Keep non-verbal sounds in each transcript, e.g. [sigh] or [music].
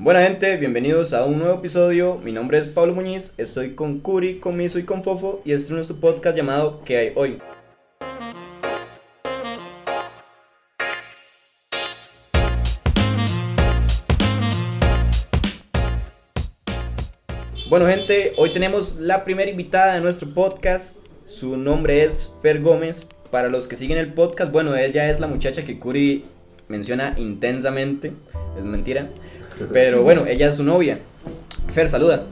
Buena gente, bienvenidos a un nuevo episodio. Mi nombre es Pablo Muñiz, estoy con Curi, con Miso y con Fofo y este es nuestro podcast llamado ¿Qué hay hoy? Bueno gente, hoy tenemos la primera invitada de nuestro podcast. Su nombre es Fer Gómez. Para los que siguen el podcast, bueno, ella es la muchacha que Curi menciona intensamente. Es mentira. Pero bueno, ella es su novia. Fer, saluda.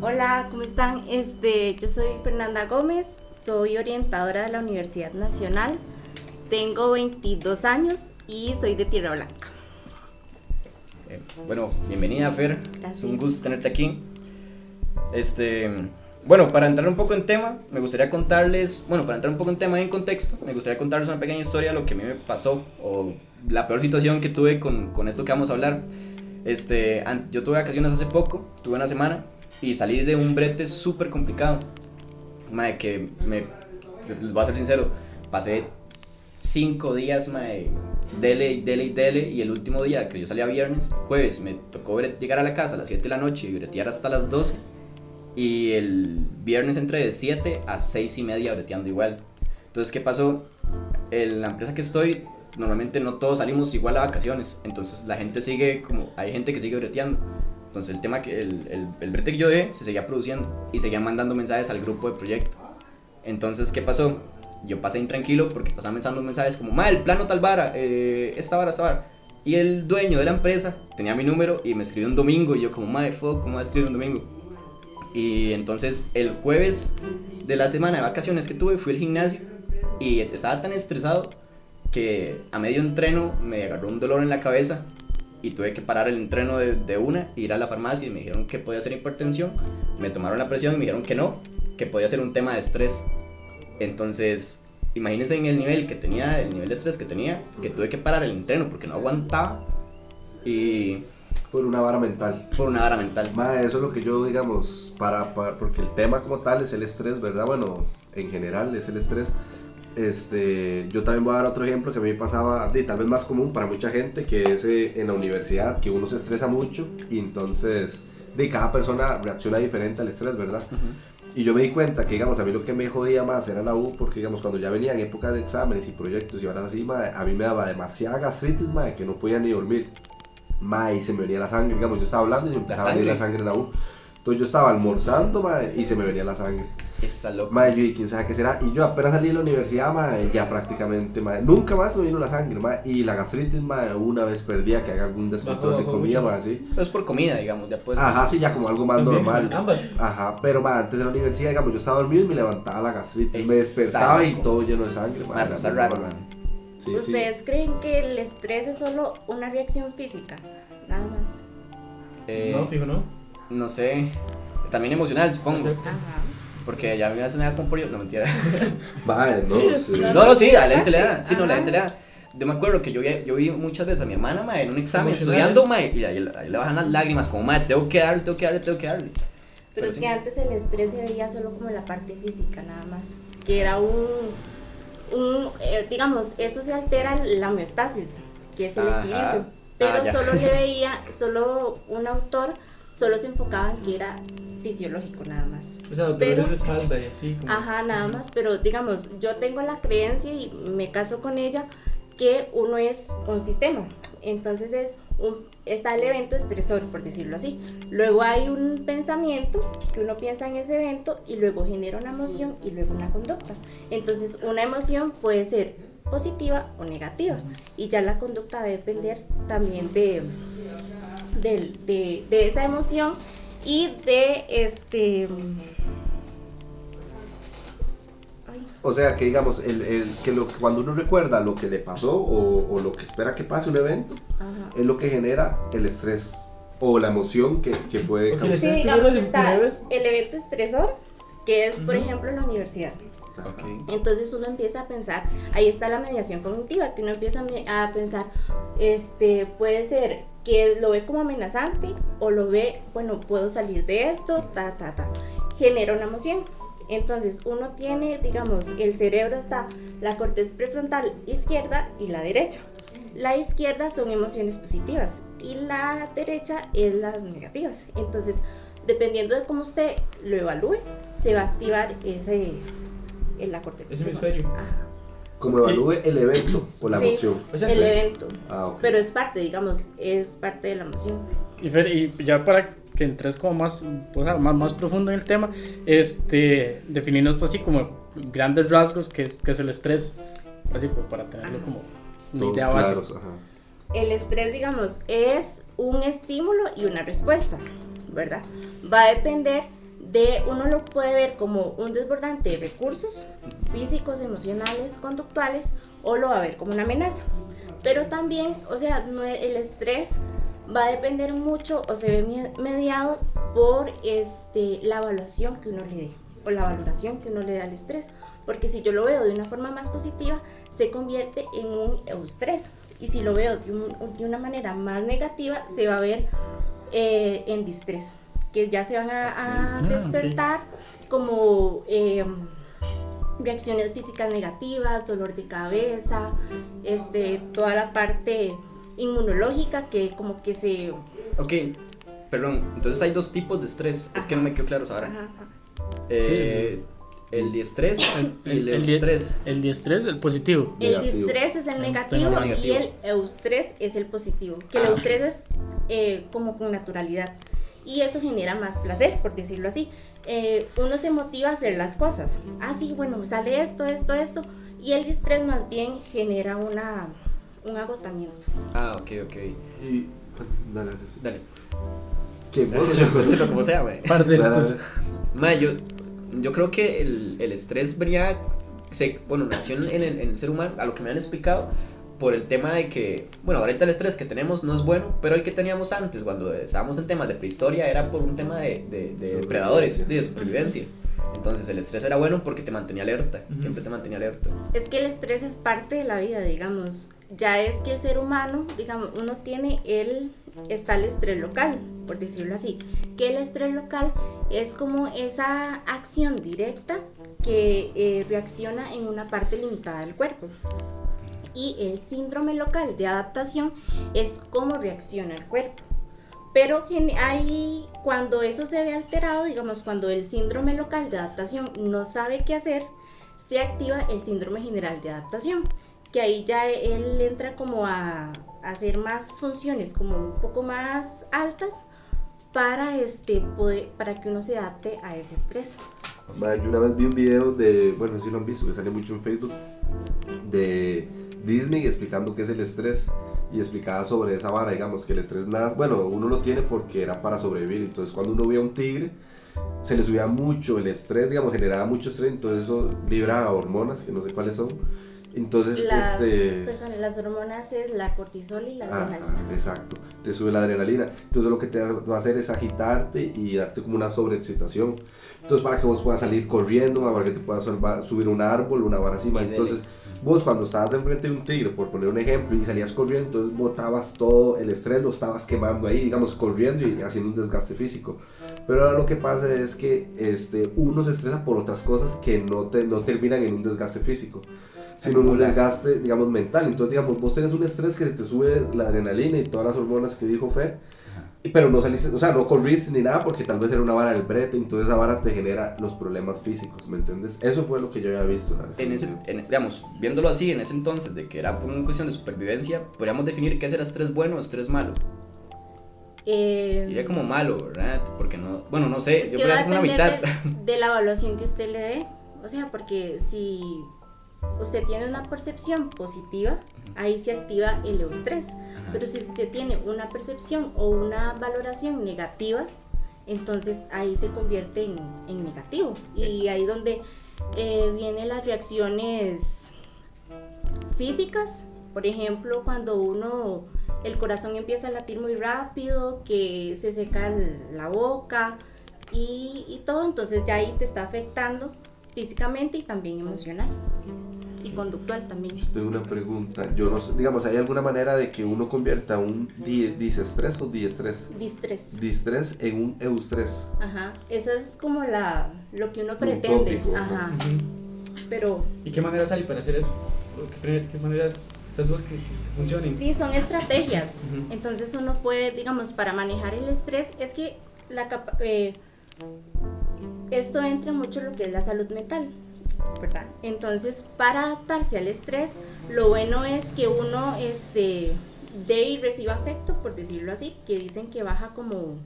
Hola, ¿cómo están? Este, yo soy Fernanda Gómez, soy orientadora de la Universidad Nacional. Tengo 22 años y soy de Tierra Blanca. Eh, bueno, bienvenida Fer. Gracias. Es un gusto tenerte aquí. Este, bueno, para entrar un poco en tema, me gustaría contarles, bueno, para entrar un poco en tema y en contexto, me gustaría contarles una pequeña historia de lo que a mí me pasó o la peor situación que tuve con, con esto que vamos a hablar. Este, yo tuve vacaciones hace poco, tuve una semana y salí de un brete súper complicado. Madre, que me, voy a ser sincero, pasé cinco días, mae, dele y dele y dele. Y el último día que yo salía viernes, jueves, me tocó llegar a la casa a las 7 de la noche y bretear hasta las 12. Y el viernes entré de 7 a 6 y media breteando igual. Entonces, ¿qué pasó? En la empresa que estoy, normalmente no todos salimos igual a vacaciones. Entonces, la gente sigue como, hay gente que sigue breteando. Entonces, el tema que, el, el, el brete que yo dejé se seguía produciendo y seguían mandando mensajes al grupo de proyecto. Entonces, ¿qué pasó? Yo pasé intranquilo porque pasaban mandando mensajes como, ma, el plano tal vara, eh, esta vara, esta vara. Y el dueño de la empresa tenía mi número y me escribió un domingo. Y yo, como, madre, fuck, ¿cómo va a escribir un domingo? Y entonces, el jueves de la semana de vacaciones que tuve, fui al gimnasio y estaba tan estresado que a medio entreno me agarró un dolor en la cabeza y tuve que parar el entreno de, de una, ir a la farmacia y me dijeron que podía ser hipertensión. Me tomaron la presión y me dijeron que no, que podía ser un tema de estrés. Entonces, imagínense en el nivel que tenía, el nivel de estrés que tenía, que tuve que parar el entreno porque no aguantaba y Por una vara mental. por una vara mental. Ma, eso es lo que yo, digamos, para, para- porque el tema como tal es el estrés, ¿verdad? Bueno, en general es el estrés. Este, yo también voy a dar otro ejemplo que a mí me pasaba, de, tal vez más común para mucha gente, que es eh, en la universidad, que uno se estresa mucho y entonces, de cada persona reacciona diferente al estrés, ¿verdad? Y yo me di cuenta que, digamos, a mí lo que me jodía más era la U, porque, digamos, cuando ya venían épocas de exámenes y proyectos y ahora así, ma, a mí me daba demasiada gastritis, ma, que no podía ni dormir. Ma, y se me venía la sangre, digamos, yo estaba hablando y me empezaba a venir la sangre. sangre en la U. Entonces yo estaba almorzando, ma, y se me venía la sangre. Está loco. Ma, yo, y quién sabe qué será. Y yo apenas salí de la universidad, ma, ya prácticamente, ma, nunca más me vino la sangre, ma. Y la gastritis, ma, una vez perdía que haga algún descontrol de comida, mucho. ma, así. Pero es por comida, digamos, ya pues. Ajá, sí, ya como algo más normal. ambas. Ajá, pero ma, antes de la universidad, digamos, yo estaba dormido y me levantaba la gastritis. Está me despertaba y todo lleno de sangre, ma. Ma, era pues raro. Sí, sí. ¿Ustedes creen que el estrés es solo una reacción física? Nada más. Eh, No, fijo, no. No sé. También emocional, supongo. Porque ya me hace nada con por yo. No, mentira. [laughs] Ma, no, Sí. No, no, sí, a la gente le da. Sí, no, la gente le da. Yo me acuerdo que yo vi, yo vi muchas veces a mi hermana, mae, en un examen estudiando, mae, y ahí, ahí le bajan las lágrimas, como, mae, tengo que darle, tengo que darle, tengo que darle. Pero, Pero es sí. que antes el estrés se veía solo como la parte física, nada más. Que era un. un eh, digamos, eso se altera la homeostasis, que es el Ajá. equilibrio. Pero Ah, solo le [laughs] veía, solo un autor, solo se enfocaba en que era fisiológico, nada más. O sea, dolores de espalda y así. Como, Ajá, nada más, pero digamos, yo tengo la creencia y me caso con ella que uno es un sistema. Entonces es un, está el evento estresor, por decirlo así. Luego hay un pensamiento, que uno piensa en ese evento y luego genera una emoción y luego una conducta. Entonces una emoción puede ser positiva o negativa y ya la conducta debe depender también de, del- de, de esa emoción y de este... O sea, que digamos, el, el, que lo, cuando uno recuerda lo que le pasó o, o lo que espera que pase un evento, ajá. es lo que genera el estrés o la emoción que, que puede causar. Sí, ¿Estás digamos, está el evento estresor, que es, por Ujú. ejemplo, la universidad. Ok. Entonces uno empieza a pensar, ahí está la mediación cognitiva, que uno empieza a pensar, este, puede ser que lo ve como amenazante o lo ve, bueno, puedo salir de esto, ta, ta, ta. Genera una emoción. Entonces uno tiene, digamos, el cerebro está la corteza prefrontal izquierda y la derecha. La izquierda son emociones positivas y la derecha es las negativas. Entonces, dependiendo de cómo usted lo evalúe, se va a activar ese en la corteza. Ese hemisferio. Ajá. Como evalúe el evento o la Sí, emoción. O sea, el pues- evento. Ah, ok. Pero es parte, digamos, es parte de la emoción. Y, Fer, y ya para que entres como más, o sea, más, más profundo en el tema, este, definirnos esto así como grandes rasgos que es, que es el estrés, así como para tenerlo como una Todos idea básica. claros, ajá. El estrés, digamos, es un estímulo y una respuesta, ¿verdad? Va a depender de, uno lo puede ver como un desbordante de recursos físicos, emocionales, conductuales, o lo va a ver como una amenaza. Pero también, o sea, el estrés va a depender mucho o se ve me- mediado por este, la evaluación que uno le dé o la valoración que uno le da al estrés. Porque si yo lo veo de una forma más positiva, se convierte en un eustrés. Y si lo veo de, un- de una manera más negativa, se va a ver eh, en distrés. Que ya se van a, a Ah, despertar como eh, reacciones físicas negativas, dolor de cabeza, este, toda la parte inmunológica que como que se... Ok, perdón, entonces hay dos tipos de estrés. Es que no me quedó claro ahora. Eh, el diestrés y el el, eustrés. el diestrés, el positivo. El distrés es el negativo, Tengo negativo. y el eustrés es el positivo. Que el Ah, eustrés es eh, como con naturalidad. Y eso genera más placer, por decirlo así. Eh, uno se motiva a hacer las cosas. Ah, sí, bueno, me sale esto, esto, esto. Y el distrés más bien genera una, un agotamiento. Ah, ok, ok. Y. Dale, dale. ¿Qué vos? Díselo [laughs] como sea, güey. Par de estos. Ma, yo, yo creo que el, el estrés venía, se, bueno, nació en el, en el ser humano, a lo que me han explicado, por el tema de que, bueno, ahorita el estrés que tenemos no es bueno, pero el que teníamos antes, cuando estábamos en temas de prehistoria, era por un tema de, de, de depredadores, de supervivencia. Entonces el estrés era bueno porque te mantenía alerta, siempre te mantenía alerta. Es que el estrés es parte de la vida, digamos. Ya es que el ser humano, digamos, uno tiene el, está el estrés local, por decirlo así. Que el estrés local es como esa acción directa que eh, reacciona en una parte limitada del cuerpo. Y el síndrome local de adaptación es cómo reacciona el cuerpo. Pero hay, cuando eso se ve alterado, digamos, cuando el síndrome local de adaptación no sabe qué hacer, se activa el síndrome general de adaptación, que ahí ya él entra como a, hacer más funciones como un poco más altas para, este, poder, para que uno se adapte a ese estrés. Yo una vez vi un video de, bueno, si lo han visto, que sale mucho en Facebook, de Disney explicando qué es el estrés y explicaba sobre esa vara, digamos, que el estrés nada, bueno, uno lo tiene porque era para sobrevivir, entonces cuando uno veía un tigre, se le subía mucho el estrés, digamos, generaba mucho estrés, entonces eso libra hormonas, que no sé cuáles son, entonces, Las, este... perdón, las hormonas es la cortisol y la Ajá, adrenalina. exacto, te sube la adrenalina. Entonces lo que te va a hacer es agitarte y darte como una sobreexcitación. Entonces para que vos puedas salir corriendo, para que te puedas subir un árbol, una vara encima. Entonces vos cuando estabas de enfrente de un tigre, por poner un ejemplo, y salías corriendo, entonces botabas todo el estrés, lo estabas quemando ahí, digamos, corriendo y haciendo un desgaste físico. Pero ahora lo que pasa es que este, uno se estresa por otras cosas que no, te, no terminan en un desgaste físico, sino un desgaste, digamos, mental. Entonces, digamos, vos tenés un estrés que se te sube la adrenalina y todas las hormonas que dijo Fer, y- pero no saliste, o sea, no corriste ni nada porque tal vez era una vara del brete, entonces esa vara te genera los problemas físicos, ¿me entiendes? Eso fue lo que yo había visto. una vez En ese, en- digamos, viéndolo así, en ese entonces, de que era por una cuestión de supervivencia, podríamos definir qué era estrés bueno o estrés malo. Eh, Diría como malo, ¿verdad? Porque no, bueno, no sé, Es yo que va a hacer una mitad. de, de la evaluación que usted le dé. O sea, porque si usted tiene una percepción positiva, ahí se activa el eustrés. Pero si usted tiene una percepción o una valoración negativa, entonces ahí se convierte en, en negativo. Y ahí donde eh, vienen las reacciones físicas. Por ejemplo, cuando uno, el corazón empieza a latir muy rápido, que se seca la boca y, y todo, entonces ya ahí te está afectando físicamente y también emocional y conductual también. Yo tengo una pregunta. Yo no sé, digamos, ¿hay alguna manera de que uno convierta un di disestrés o diestrés? Distrés. Distrés en un eustrés. Ajá, esa es como la, lo que uno pretende. utópico, Ajá. Ujú. Pero ¿Y qué maneras hay para hacer eso? ¿Qué, qué maneras estas cosas que, que funcionen. Sí, son estrategias. Ujú. Entonces uno puede, digamos, para manejar el estrés, es que la capa- eh, esto entra mucho en lo que es la salud mental, ¿verdad? Entonces, para adaptarse al estrés, lo bueno es que uno este, dé y reciba afecto, por decirlo así, que dicen que baja como,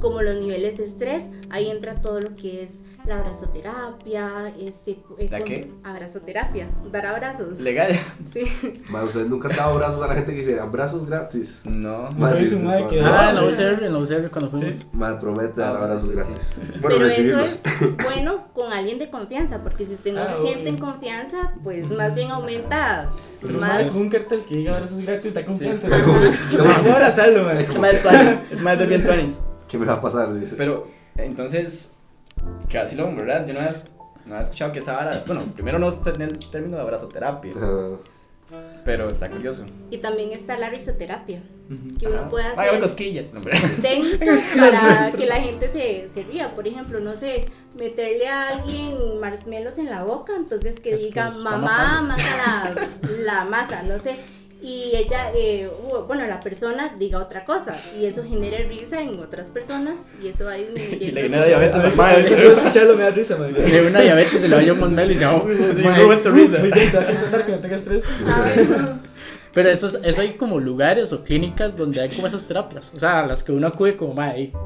como los niveles de estrés. Ahí entra todo lo que es la abrazoterapia, este, eh, ¿La qué? Abrazoterapia, dar abrazos. Legal. [laughs] Sí. Ma, ustedes nunca han dado abrazos a la gente que dice abrazos gratis. No. Ma, Yo sí, no, que- no. Ah, en la UCR, en la UCR cuando fuimos. Sí. Ma, promete dar Ah, abrazos sí, gratis. Bueno, Pero eso es bueno con alguien de confianza, porque si usted no Ah, se obvio. siente en confianza, pues más bien aumenta Pero no más. un cartel que diga abrazos gratis, está confianza. Sí. No a abrazarlo, man. Es más es más de bien tuanis. [laughs] ¿Qué me va a pasar? Dice. Pero, entonces, que así lo ¿verdad? Yo no había, no había escuchado que esa vara. Bueno, primero no está en el término de abrazoterapia, Ah, pero está curioso. Y también está la risoterapia, que uno Ajá. puede hacer cosquillas, no, hombre. [laughs] técnicas [laughs] para que la gente se, se ría. Por ejemplo, no sé, meterle a alguien marshmallows en la boca, entonces que Es diga pues, mamá, masa la, la masa, no sé. Y ella, eh, bueno, la persona diga otra cosa y eso genera risa en otras personas y eso va [laughs] Y disminuyendo. le genera diabetes A al madre. Solo [laughs] escucharlo me da risa, man. De una diabetes se le vaya un mondel y se va. Me he vuelto risa. Muy bien, te va a intentar que no tengas estrés. [laughs] Pero eso, es- eso hay como lugares o clínicas donde hay como esas terapias. O sea, las que uno acude como.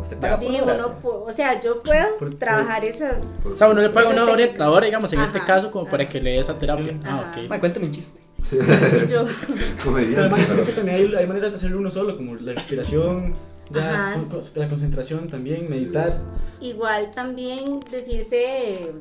Usted paga Sí, uno pu- o sea, yo puedo Por- trabajar esas. O sea, uno le paga a una orientadora, digamos, en este Ajá, caso, como para ajá. que le dé esa terapia. Sí. Ah, Ajá. ok. Ma, cuéntame un chiste. Sí. [laughs] Yo, [laughs] Comediante. además, yo creo que también hay, hay maneras de hacerlo uno solo, como la respiración, ya la concentración también, meditar. igual también decirse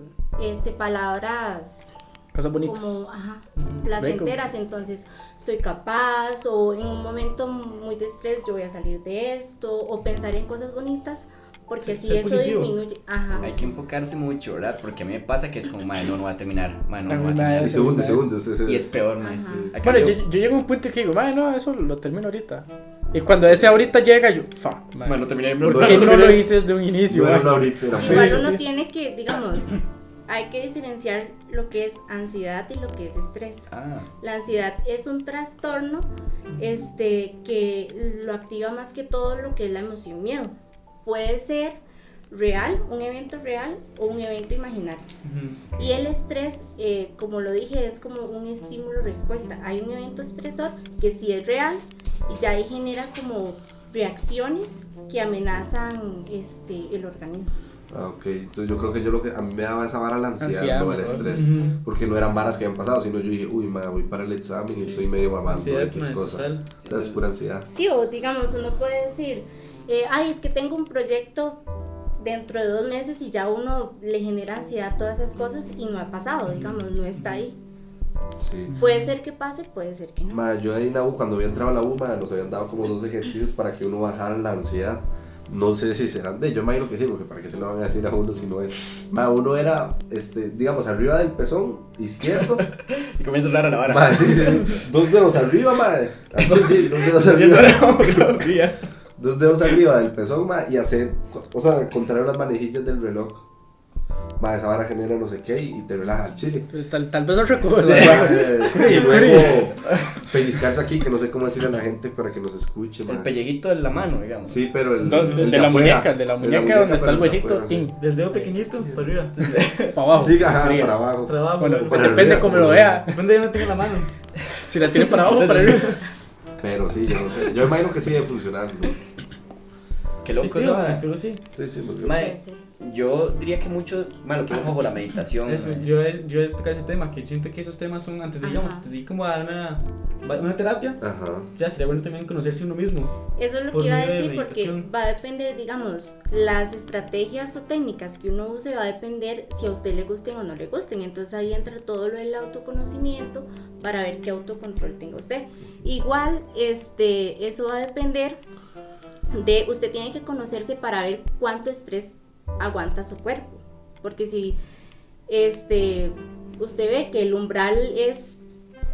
este palabras Cosas bonitas. como ajá, Ujú. placenteras, entonces soy capaz o en un momento muy de estrés yo voy a salir de esto o pensar en cosas bonitas porque Sí, si eso positivo. disminuye, ajá. Hay que enfocarse mucho, ¿verdad? Porque a mí me pasa que es como, madre, no, no va a terminar. Madre, no, no va a terminar. Y segundo, segundo. Usted se- Y es peor, madre. Acá Bueno, yo- yo, llego a un punto que digo, "Mae, no, eso lo termino ahorita. Y cuando ese ahorita llega, yo, fa, mae, Bueno, terminé. ¿por no, qué no no lo hice desde un inicio? No mae? una ahorita, era Sí, Igual sí, uno sí. tiene que, digamos, hay que diferenciar lo que es ansiedad y lo que es estrés. Ah, La ansiedad es un trastorno este, que lo activa más que todo lo que es la emoción miedo. Puede ser real, un evento real o un evento imaginario. Ujú. Y el estrés, eh, como lo dije, es como un estímulo-respuesta. Hay un evento estresor que sí es real y ya ahí genera como reacciones que amenazan este, el organismo. Ah, ok. Entonces yo creo que yo lo que a mí me daba esa vara la ansiedad, Ansiedad, no el estrés. Ujú. Porque no eran varas que habían pasado, sino yo dije, uy, ma, voy para el examen y Sí. estoy medio mamando X cosa. O sea, es pura ansiedad. Sí, o digamos, uno puede decir, eh, ay, es que tengo un proyecto dentro de dos meses y ya uno le genera ansiedad todas esas cosas y no ha pasado, digamos, no está ahí. Sí. Puede ser que pase, puede ser que no. Ma, yo ahí en la U, cuando había entrado a la U, ma, nos habían dado como dos ejercicios para que uno bajara la ansiedad. No sé si serán de, yo imagino que sí, porque para qué se lo van a decir a uno si no es. Ma, uno era, este, digamos, arriba del pezón izquierdo. [laughs] y comienza a hablar a la vara. ma, sí, sí, dos dedos arriba, ma. [laughs] Ah, Sí, sí, dos dedos arriba. [laughs] la. Dos dedos arriba del pezón, ma, y hacer, o sea, contraer las manejillas del reloj. Ma, esa vara genera no sé qué y te relaja al chile. Tal, tal vez otra cosa. Ma, [laughs] y luego pellizcarse aquí, que no sé cómo decirle a la gente para que nos escuche, El ma. pellejito de la mano, digamos. Sí, pero el, Do- el de, de la afuera, muñeca, de la muñeca donde está el de huesito, afuera, sí. Del dedo pequeñito para arriba. para abajo. Sí, ajá, para abajo. Trabajo. Bueno, bueno. para depende arriba, cómo lo vea. Depende de dónde tenga la mano. Si la tiene para abajo, para arriba. Pero sí, yo no sé. Yo imagino que sí debe funcionar. ¿no? Qué loco sí, esa tío, vara. pero sí. Sí, sí, pues, Mae, ser. yo diría que mucho, malo, que ojo por la meditación. Eso, mae. yo he, yo he tocado ese tema, que siento que esos temas son, antes de, digamos, Ajá. te di como a una, una terapia, Ajá. ya sería bueno también conocerse uno mismo. Eso es lo que iba a medio de decir porque va a depender, digamos, las estrategias o técnicas que uno use va a depender si a usted le gusten o no le gusten. Entonces ahí entra todo lo del autoconocimiento para ver qué autocontrol tenga usted. Igual, este, eso va a depender de, usted tiene que conocerse para ver cuánto estrés aguanta su cuerpo. Porque si este, usted ve que el umbral es,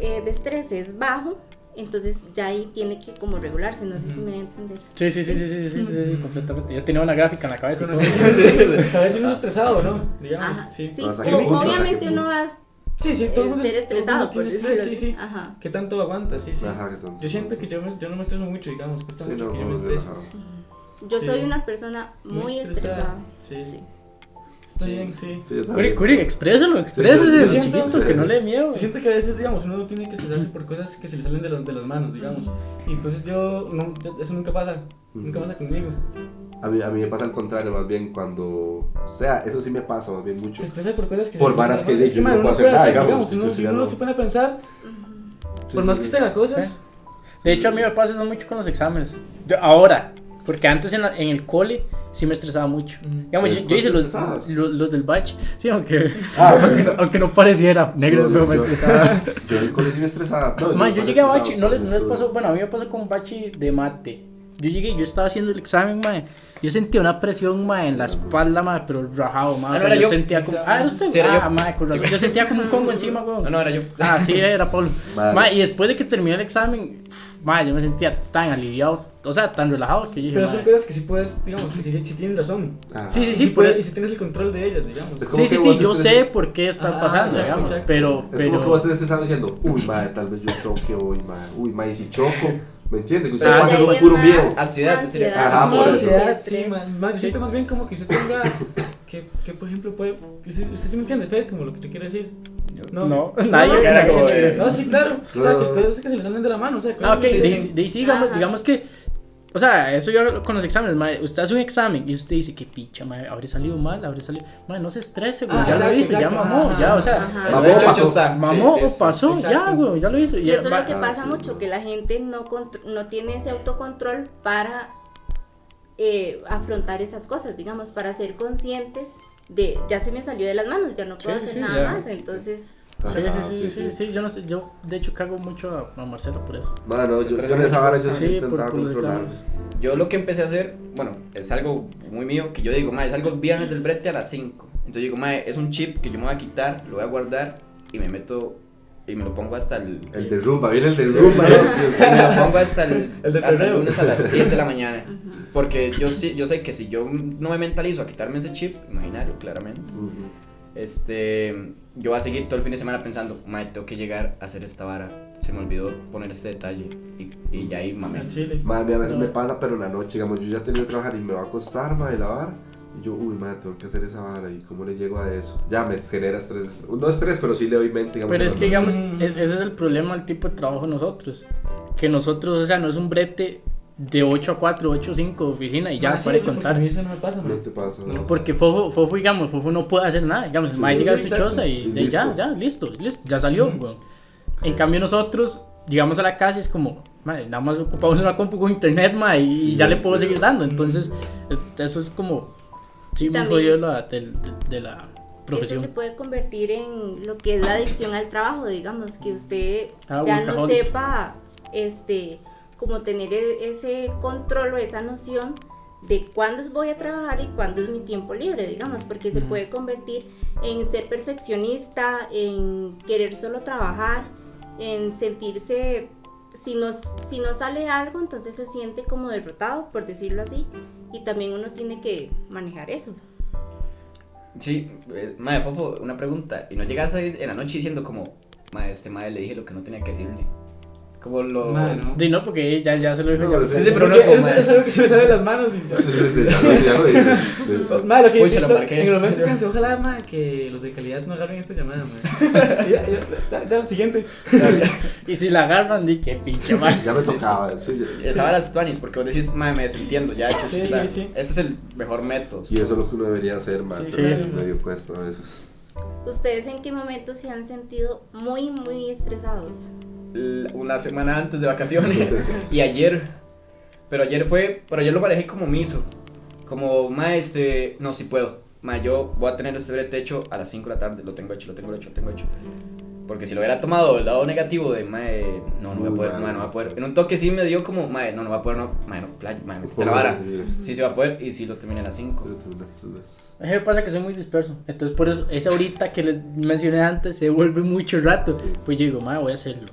eh, de estrés es bajo, entonces ya ahí tiene que como regularse, no sé si me da a entender. Sí, sí, sí, sí, sí, sí, sí, sí, completamente. Ya tenía una gráfica en la cabeza. y todo. Conocerse, saber [laughs] si uno es estresado o no, digamos. Ajá, sí. o- obviamente uno va a Sí, sí, todo el el mundo ser es- todo el estresado, mundo tiene sí, así. sí. Ajá. ¿Qué tanto aguanta? Sí, sí. Ajá, que tanto. Yo siento que yo, me- yo no me estreso mucho, digamos, cuesta Sí, mucho no, que yo me. Yo Sí. soy una persona muy, estresada. Sí. Sí. Está Sí. bien, sí. Sí, Curi, exprésalo, exprésese, yo siento- chiquito, que no le dé miedo. Yo siento que a veces, digamos, uno no tiene que estresarse por cosas que se le salen de, los- de las manos, digamos. Y entonces yo, no, yo- eso nunca pasa, nunca pasa conmigo. A mí, a mí me pasa al contrario, más bien cuando. O sea, eso sí me pasa, más bien mucho. Se estresa por cosas que Por varas que de yo no puedo hacer nada, digamos, uno, si uno no- se pone a pensar, Sí, por sí, más sí. que usted haga cosas, De hecho, a mí me pasa eso mucho con los exámenes. Yo, ahora, porque antes en, la- en el cole sí me estresaba mucho. Mm. Digamos, ¿En yo, yo hice los, los, los del batch. Sí, aunque, Ah, [laughs] aunque, no, aunque no pareciera negro, No, pero me yo- estresaba. Yo en el cole sí me estresaba. No, Man, yo llegué a bachi, no, les, no pasó, bueno, a mí me pasó con bachi de mate. Yo llegué, yo estaba haciendo el examen, mae. Yo sentía una presión, mae, en la espalda, mae, pero rajado, mae. Ah, o no, sea, era yo yo. sentía como, ah, era usted, Sí, era ah, yo. mae, con razón. Yo sentía como un congo encima, weón. No, no, era yo. Ah, sí, era Pablo. Vale. Ma, y después de que terminé el examen, ma, yo me sentía tan aliviado, o sea, tan relajado que yo dije, pero ma, son cosas que sí puedes, digamos, que sí, sí tienes razón. Ajá. Sí, sí, Y sí, por puedes, y si tienes el control de ellas, digamos. Sí, sí, sí, yo sé por qué está Ajá, pasando, exacto, digamos, exacto. pero, Es pero, como que vos estés diciendo, uy, madre, tal vez yo choque hoy, madre. Uy, madre, si choco. ¿Me entiendes? Que usted pasa ahí con es puro más miedo. Ansiedad, ansiedad, Ajá, sí, por eso. ansiedad, sí, man, man, yo siento más bien como que usted tenga, que, que por ejemplo puede, usted, usted sí me entiende, Fer, como lo que yo quiero decir. No, no, [laughs] nadie, no, como de- No, sí, claro, o sea, que cosas que se le salen de la mano, o sea, cosas Ah, ok, que de, de ahí sí, digamos, digamos que, o sea, eso yo con los exámenes, usted hace un examen y usted dice, qué picha, ma, habré salido mal, habré salido, ma, no se estrese, güey, Ah, ya exacto, lo hice, ya mamó, ajá, ya, o sea, Ajá. Mamó, hecho, pasó. está. mamó Sí, o pasó, ya, güey, ya lo hizo. Y ya, eso es lo que Ah, pasa sí. mucho, que la gente no, no tiene ese autocontrol para eh, afrontar esas cosas, digamos, para ser conscientes de, ya se me salió de las manos, ya no puedo Sí, hacer sí, nada ya. más, entonces... Sí, Ajá, sí, sí, sí, sí, yo no sé, yo de hecho cago mucho a, a Marcelo por eso. Se yo, yo en esa vara sí intentaba controlar. Yo lo que empecé a hacer, bueno, es algo muy mío, que yo digo, mae, es algo el viernes del brete a las 5. Entonces digo, mae, es un chip que yo me voy a quitar, lo voy a guardar y me meto y me lo pongo hasta el... El de rumba, viene el de rumba. [laughs] y me lo pongo hasta el, [laughs] El de hasta el lunes a las 7 de la [laughs] mañana. Porque yo sí, yo sé que si yo no me mentalizo a quitarme ese chip, imaginario, claramente, Ujú. Este, yo voy a seguir todo el fin de semana pensando, mae, tengo que llegar a hacer esta vara. Se me olvidó poner este detalle y, y ya ahí chile. Madre mía, a veces No. me pasa, pero en la noche, digamos, yo ya he tenido que trabajar y me va a acostar, madre, lavar. Y yo, uy, madre, tengo que hacer esa vara. ¿Y cómo le llego a eso? Ya me genera estrés. No estrés, pero sí le doy mente, digamos. Pero es la que, digamos, e- ese es el problema del tipo de trabajo de nosotros. Que nosotros, o sea, no es un brete de 8 a 4, 8 a 5 de oficina y ya, Ah, sí, para contar. A mí eso no me pasa, No man. te pasa. No. ¿no? Porque Fofo, Fofo, digamos, Fofo no puede hacer nada. Digamos, el Sí, mae sí, llega a sí, su exacto. choza y, Y y ya, ya, listo, listo, ya salió, weón. En cambio nosotros llegamos a la casa y es como, nada más ocupamos una compu con internet, mae, y, ya Sí, le puedo sí. seguir dando. Entonces, es- eso es como, sí, muy jodido la, de, de la Eso se profesión. puede convertir en lo que es la adicción al trabajo, digamos, que usted Ah, ya no sepa, este, como tener e- ese control o esa noción de cuándo voy a trabajar y cuándo es mi tiempo libre, digamos, porque se puede convertir en ser perfeccionista, en querer solo trabajar, en sentirse, si no, si no sale algo, entonces se siente como derrotado, por decirlo así, y también uno tiene que manejar eso. Sí, eh, madre, Fofo, una pregunta. ¿Y no llegas en la noche diciendo como, madre, este madre le dije lo que no tenía que decirle? Como lo... Madre, no. Di no, porque ya, ya se lo dijo. No, ya. pero Sí, sí, pero no es como, es, es algo que se me sale de las manos y Sí, sí, sí, ya lo-. [laughs] Madre, que Uy, se lo marqué. en el momento pensé, ojalá, madre, que los de calidad no agarren esta llamada, madre. [laughs] ya, ya, ya, ya, siguiente. [laughs] Y si la agarran, di que pinche, mae. Ya me tocaba. sí, ya- Esa vara es tuanis, porque vos decís, madre, me desentiendo, ya hecho Sí, sí, sí. Ese es el mejor método. Y eso es lo que uno debería hacer, man. Sí, sí. medio cuesta a veces. ¿Ustedes en qué momento se han sentido muy, muy estresados? L- Una semana antes de vacaciones [laughs] y ayer. Pero ayer fue, pero ayer lo manejé como miso. Como, ma, este, no, si puedo. Ma, yo voy a tener este brete hecho a las 5 de la tarde. Lo tengo hecho, lo tengo hecho, lo tengo hecho. Porque si lo hubiera tomado el lado negativo de, ma, eh, no, no voy a poder, ma, no voy a poder. En un toque sí me dio como, ma, no, no va a poder, no, ma, no, playa, ma, metete la vara. Sí, Sí se va a poder y sí lo terminé a las 5. sí, sí, sí, sí. A mí me pasa que soy muy disperso. Entonces, por eso, esa ahorita que les mencioné antes se vuelve mucho rato. Sí. Pues yo digo, ma, voy a hacerlo.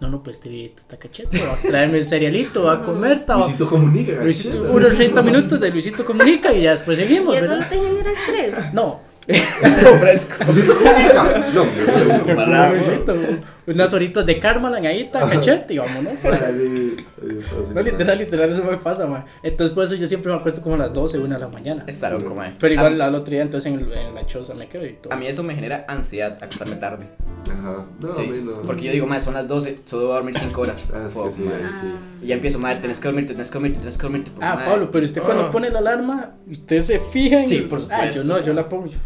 No, no, pues este videito está cachete. Traerme el cerealito, va a comer, Luisito comunica, Luisito, unos 30 minutos de Luisito Comunica y ya después seguimos, ¿Y eso ¿verdad? no te genera estrés? No, fresco. Osito comunica. [laughs] No, Luisito, unas horitas de Carmen ahí, cachete, y vámonos. Ay, No, literal, literal, eso me pasa, man. Entonces, por eso yo siempre me acuesto como a las 12, 1 de la mañana. Está loco, mae. Pero igual A, al otro día, entonces en, el- en la choza me quedo y todo. a mí eso me genera ansiedad acostarme tarde. Ajá. No, a sí, mí no. porque yo digo, mae, son las 12, solo debo dormir 5 horas. Ah, es que sí, mae. ahí sí. Y ya empiezo, madre, tenés que dormirte, tenés que dormirte, tenés que dormirte. porque, Ah, mae, Pablo, pero usted cuando pone la alarma, usted se fija en. Sí, el- por Ah, yo supuesto. no, yo la pongo. Yo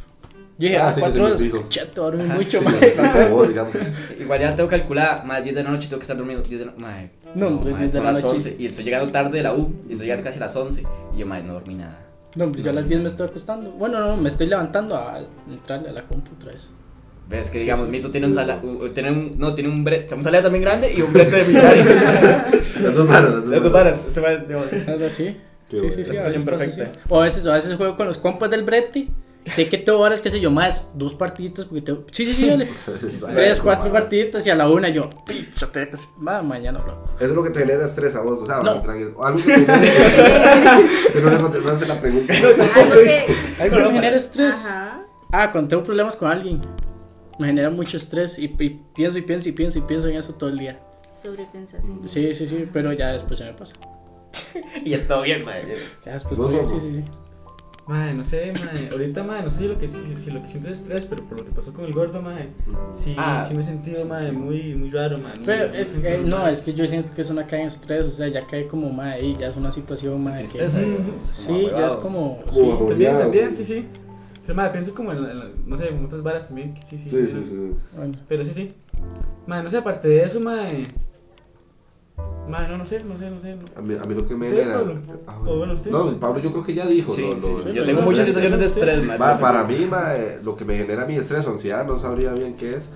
dije, Ah, a sí, sí cuatro horas, cachete, dormí Ajá, mucho, Sí, no, digamos. [laughs] Igual ya tengo calculada, más 10 de la noche tengo que estar dormido. 10 de la mae, No, 10 de son la las noche. 11 y estoy llegando tarde de la U y estoy llegando casi a las 11 y yo, madre, no dormí nada. No, yo a las 10 me estoy acostando. Bueno, no, me estoy levantando a entrarle a la compu otra vez. Ves que digamos, mi hijo tiene un sala, u- tiene un, no, tiene un brete, un salida también grande y un brete de millonario. [laughs] Las dos manos, las dos manos. varas, este mae, digamos, Algo así. Sí, bueno. sí, sí. La a veces perfecta. O a veces, o a veces juego con los compas del brete. Sé que tengo horas, qué sé yo, más dos partiditos. Porque tengo, sí, sí, sí, dale. [laughs] Es- Tres, cuatro como- partiditos y a la una yo, que ah, mañana loco. Eso es lo que te genera estrés a vos, o sea, No. en plan, es- o algo que te genere estrés. [laughs] que no le contestaste la pregunta. Algo que- Algo que me genera estrés. Ajá. Ah, cuando tengo problemas con alguien, me genera mucho estrés y, y pienso y pienso y pienso y pienso en eso todo el día. Sobrepensación. Sí, sí, sí, pero ya después se me pasa. y [laughs] ya todo bien, madre. Ya después ¿Vos, estoy bien, sí, sí, sí. Madre, no sé, madre. Ahorita, madre, no sé si lo que, si, si lo que siento es estrés, pero por lo que pasó con el gordo, madre. Sí, Ah. sí me he sentido, madre, muy, muy raro, madre. Pero muy- es, eh, no, es que yo siento que eso no cae en estrés, o sea, ya cae como más ahí, ya es una situación más Tristeza, eh, Sí, ya es como. Sí, también, también, sí. sí, sí. Pero, madre, pienso como en, en- no sé, en otras varas también, que sí, sí. Sí, sí, sí. Bueno, Pero sí, sí. Madre, no sé, aparte de eso, madre. Madre, no, no sé, no sé, no sé. A mí, a mí lo que me ¿Usted, genera. Pablo? Ah, bueno, usted. No, Pablo yo creo que ya dijo. Sí, lo- sí, lo- sí, yo tengo no, muchas no, situaciones de no, estrés, madre. Ma, para mí, ma, eh, lo que me genera mi estrés o ansiedad, no sabría bien qué es,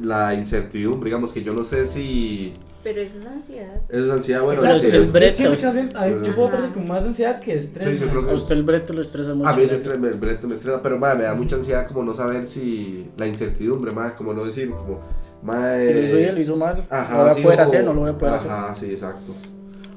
la incertidumbre, digamos que yo no sé si Pero eso es ansiedad. es ansiedad, bueno, Pero sí, el es- brete, Yo yo puedo parecer con más ansiedad que estrés. Sí, yo madre. creo que- a usted el brete lo estresa mucho. a mí el ¿no? estrés, el brete me estresa, pero ma, me da mucha ansiedad como no saber si la incertidumbre, ma, como no decir, como, ma, Si lo hizo eh, bien, lo hizo mal. Ajá, no lo voy a sí, poder o- hacer, no lo voy a poder hacer. Ajá, sí, exacto.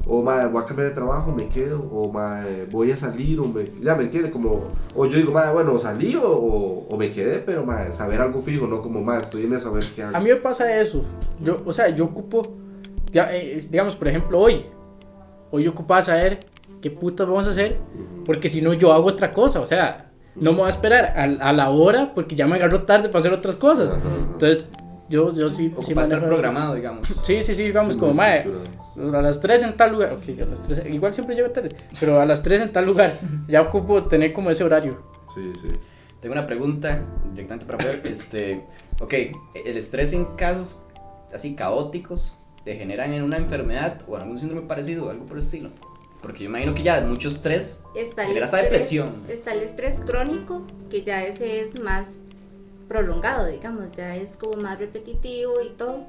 O madre, voy a cambiar de trabajo, me quedo, o madre, voy a salir, o me, ya me entiende, como, o yo digo, madre, bueno, salí o, o, o me quedé, pero madre, saber algo fijo, no como, madre, estoy en eso, a ver qué hago. A mí me pasa eso. Yo, o sea, yo ocupo, ya, eh, digamos, por ejemplo, hoy. Hoy yo ocupaba saber qué putas vamos a hacer, porque si no yo hago otra cosa, o sea, no me voy a esperar a, a la hora porque ya me agarro tarde para hacer otras cosas. Ajá, ajá. Entonces, yo, yo sí, sí Ocupa estar programado, digamos. Sí, sí, sí, digamos, como, mae, a las 3 en tal lugar, ok, a las 3, igual siempre llego tarde, pero a las 3 en tal lugar, ya ocupo tener como ese horario. Sí, sí. Tengo una pregunta directamente para Fer. Este, ok, el estrés en casos así caóticos te generan en una enfermedad o algún síndrome parecido, algo por el estilo. Porque yo imagino que ya mucho estrés Está el, genera estrés, depresión. está el estrés crónico, que ya ese es más prolongado, digamos, ya es como más repetitivo y todo.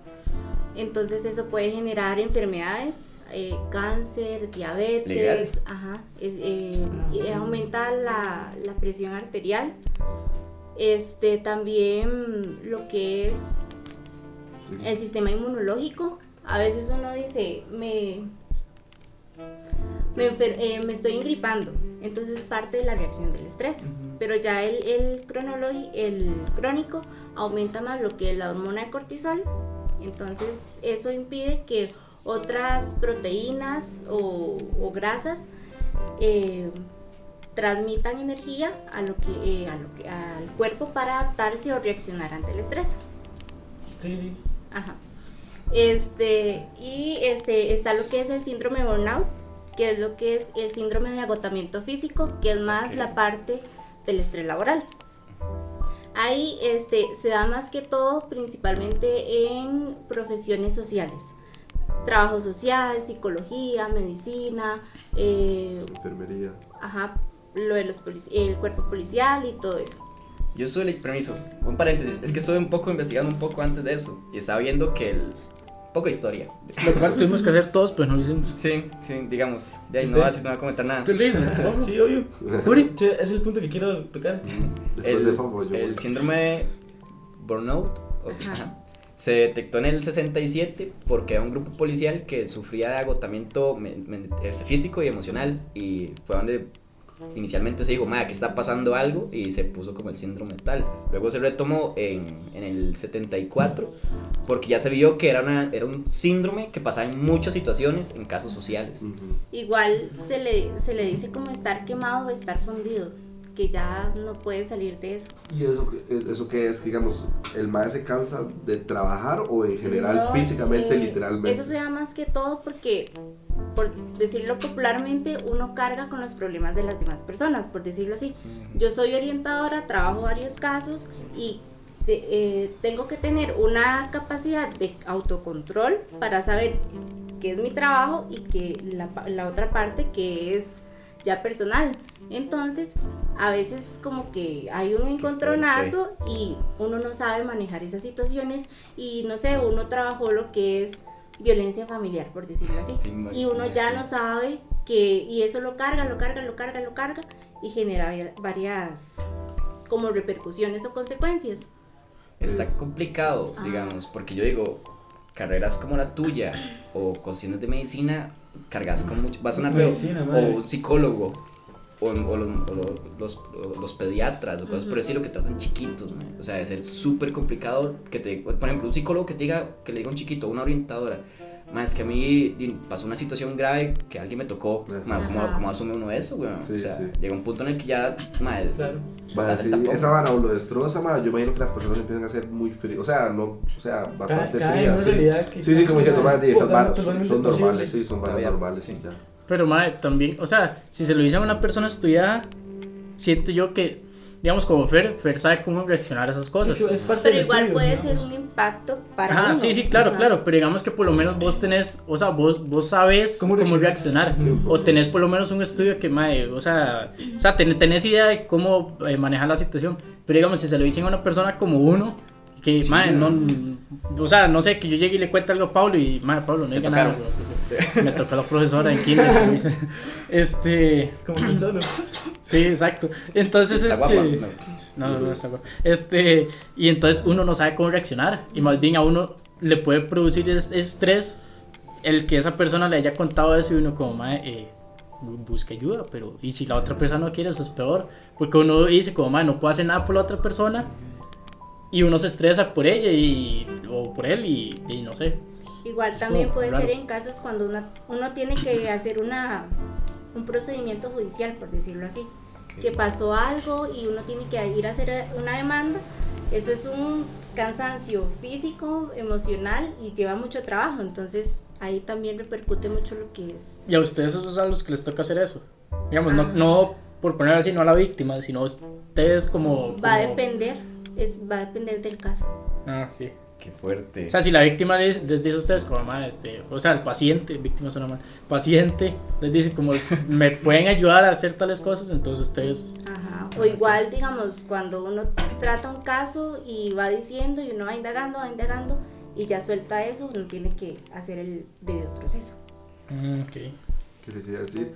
Entonces eso puede generar enfermedades, eh, cáncer, diabetes, Legal. ajá, es- eh, y aumenta la, la presión arterial. Este también lo que es el sistema inmunológico. A veces uno dice, me, me, eh, me estoy engripando. Entonces es parte de la reacción del estrés. Pero ya el, el, el crónico aumenta más lo que es la hormona de cortisol. Entonces eso impide que otras proteínas o, o grasas eh, transmitan energía a lo que, eh, a lo que, al cuerpo para adaptarse o reaccionar ante el estrés. Sí, sí. Ajá. Este, y este, está lo que es el síndrome de burnout, que es lo que es el síndrome de agotamiento físico, que es más Ok. la parte del estrés laboral. Ahí este, se da más que todo principalmente en profesiones sociales. Trabajo social, psicología, medicina, eh, Enfermería. ajá, lo de los polici- el cuerpo policial y todo eso. Yo estuve, permiso, un paréntesis, es que estuve un poco investigando un poco antes de eso y estaba viendo que el... Poco de historia. Lo cual tuvimos que hacer todos, pero no lo hicimos. Sí, sí, digamos, de ahí no va, a- no va a comentar nada. ¿Usted lo hizo? ¿Cómo? Sí, obvio. Juri. Ese es el punto que quiero tocar. Después el, de Fofo, yo el síndrome de burnout Ajá. se detectó en el 67 porque era un grupo policial que sufría de agotamiento este, físico y emocional y fue donde inicialmente se dijo, madre, que está pasando algo y se puso como el síndrome tal. Luego se retomó en, en el 74 porque ya se vio que era, una, era un síndrome que pasaba en muchas situaciones, en casos sociales. Igual se le, se le dice como estar quemado o estar fundido, que ya no puede salir de eso. ¿Y eso, eso qué es? Digamos, ¿el mae se cansa de trabajar o en general No, físicamente, eh, literalmente? Eso se da más que todo porque, por decirlo popularmente, uno carga con los problemas de las demás personas, por decirlo así. Yo soy orientadora, trabajo varios casos y se- eh, tengo que tener una capacidad de autocontrol para saber qué es mi trabajo y que la, la otra parte que es ya personal. Entonces, a veces como que hay un encontronazo y uno no sabe manejar esas situaciones y no sé, uno trabajó lo que es violencia familiar, por decirlo así. Y uno ya no sabe que, y eso lo carga, lo carga, lo carga, lo carga y genera vari- varias como repercusiones o consecuencias. Está complicado, Ah. digamos, porque yo digo, carreras como la tuya o cuestiones de medicina, cargas con mucho, va a sonar feo, Medicina, o un psicólogo, o, o los, o lo- los, los pediatras, o cosas por decirlo que tratan chiquitos, man. o sea, debe ser súper complicado que te, por ejemplo, un psicólogo que te diga, que le diga a un chiquito, una orientadora, más que a mí pasó una situación grave que alguien me tocó, Ajá. ma, ¿cómo. ¿cómo asume uno eso, weón? Sí, o sea, sí. llega un punto en el que ya, ma, es- Claro. Sí, esa vara o lo destroza, yo imagino que las personas empiezan a ser muy frías, o sea, no, o sea, bastante frías, sí. Sí, sí, como diciendo, de esas varas son, son normales, sí, son varas normales, sí. ya. Pero mae, también, o sea, si se lo dicen a una persona estudiada, siento yo que, digamos, como Fer, Fer sabe cómo reaccionar a esas cosas. Es, es parte Pero igual estudio, puede digamos. ser un impacto para Ajá, uno. sí, sí, claro, Ajá. claro, pero digamos que por lo menos vos tenés, o sea, vos, vos sabes ¿Cómo cómo, reaccionar? o tenés por lo menos un estudio que, mae, o sea, o sea, ten- tenés idea de cómo eh, manejar la situación, pero digamos, si se lo dicen a una persona como uno, que, mae, no, o sea, no sé, que yo llegue y le cuente algo a Pablo y, mae, Pablo, no diga nada, me tocó la profesora en kinder, [laughs] este, Como solo. sí, exacto, entonces, está este... guapa, no. No, no, no está guapo. Este, y entonces uno no sabe cómo reaccionar. Y más bien a uno le puede producir es- estrés el que esa persona le haya contado eso y uno como, mae, eh, bu- busca ayuda, pero y si la otra persona no quiere, eso es peor. Porque uno dice como, mae, no puedo hacer nada por la otra persona y uno se estresa por ella y, o por él y, y no sé. Igual Es también puede raro. ser en casos cuando una- uno tiene que [clears throat] hacer una, un procedimiento judicial, por decirlo así. Que pasó algo y uno tiene que ir a hacer una demanda. Eso es un cansancio físico, emocional y lleva mucho trabajo. Entonces ahí también repercute mucho lo que es. Y a ustedes esos a los que les toca hacer eso. Digamos, no, Ah. no por poner así, no a la víctima, sino ustedes como... Va a como- depender, es, va a depender del caso. Ah, ok. Qué fuerte. O sea, si la víctima les, les dice a ustedes como, "Ma, este, o sea, el paciente, víctima suena mal, paciente, les dice como, [laughs] me pueden ayudar a hacer tales cosas, entonces ustedes, Ajá. O igual, digamos, cuando uno trata un caso y va diciendo y uno va indagando, va indagando y ya suelta eso, uno tiene que hacer el debido proceso. mm, ok. ¿Qué les iba a decir?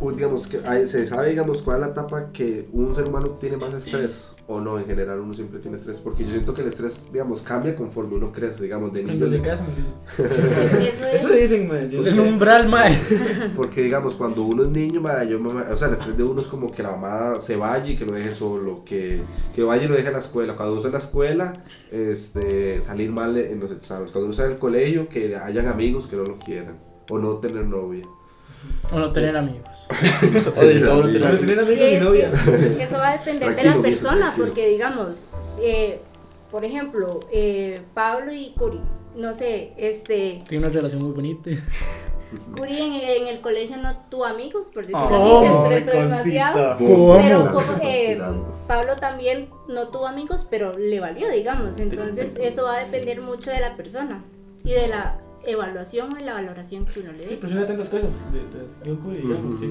O, digamos, que hay- se sabe, digamos, cuál es la etapa que un ser humano tiene más estrés o no, en general uno siempre tiene estrés, porque yo siento que el estrés, digamos, cambia conforme uno crece, digamos, de niño. Cuando se casan. Eso es. [laughs] Eso dicen, man. yo Es sé. el umbral, mae. [laughs] Porque, digamos, cuando uno es niño, ma, yo, mamá- o sea, el estrés de uno es como que la mamá se vaya y que lo deje solo, que, que vaya y lo deje en la escuela. Cuando uno está en la escuela, este, salir mal en los exámenes. Cuando uno está en el colegio, que hayan amigos que no lo quieran, o no tener novia. O no tener amigos. [laughs] O del todo no Para tener- tener amigos y Es novia. que [laughs] eso va a depender de la persona, porque digamos, eh, por ejemplo, eh, Pablo y Curi, no sé, este, Tiene una relación muy bonita. [laughs] Curi en, en el colegio no tuvo amigos, por decirlo Oh, así, se estresó demasiado. ¿Cómo? Pero como, eh. Pablo también no tuvo amigos, pero le valió, digamos. Entonces, eso va a depender mucho de la persona y de la evaluación o la valoración que uno le Sí, dé. pues una tantas cosas. De, de, de. Sí, sí.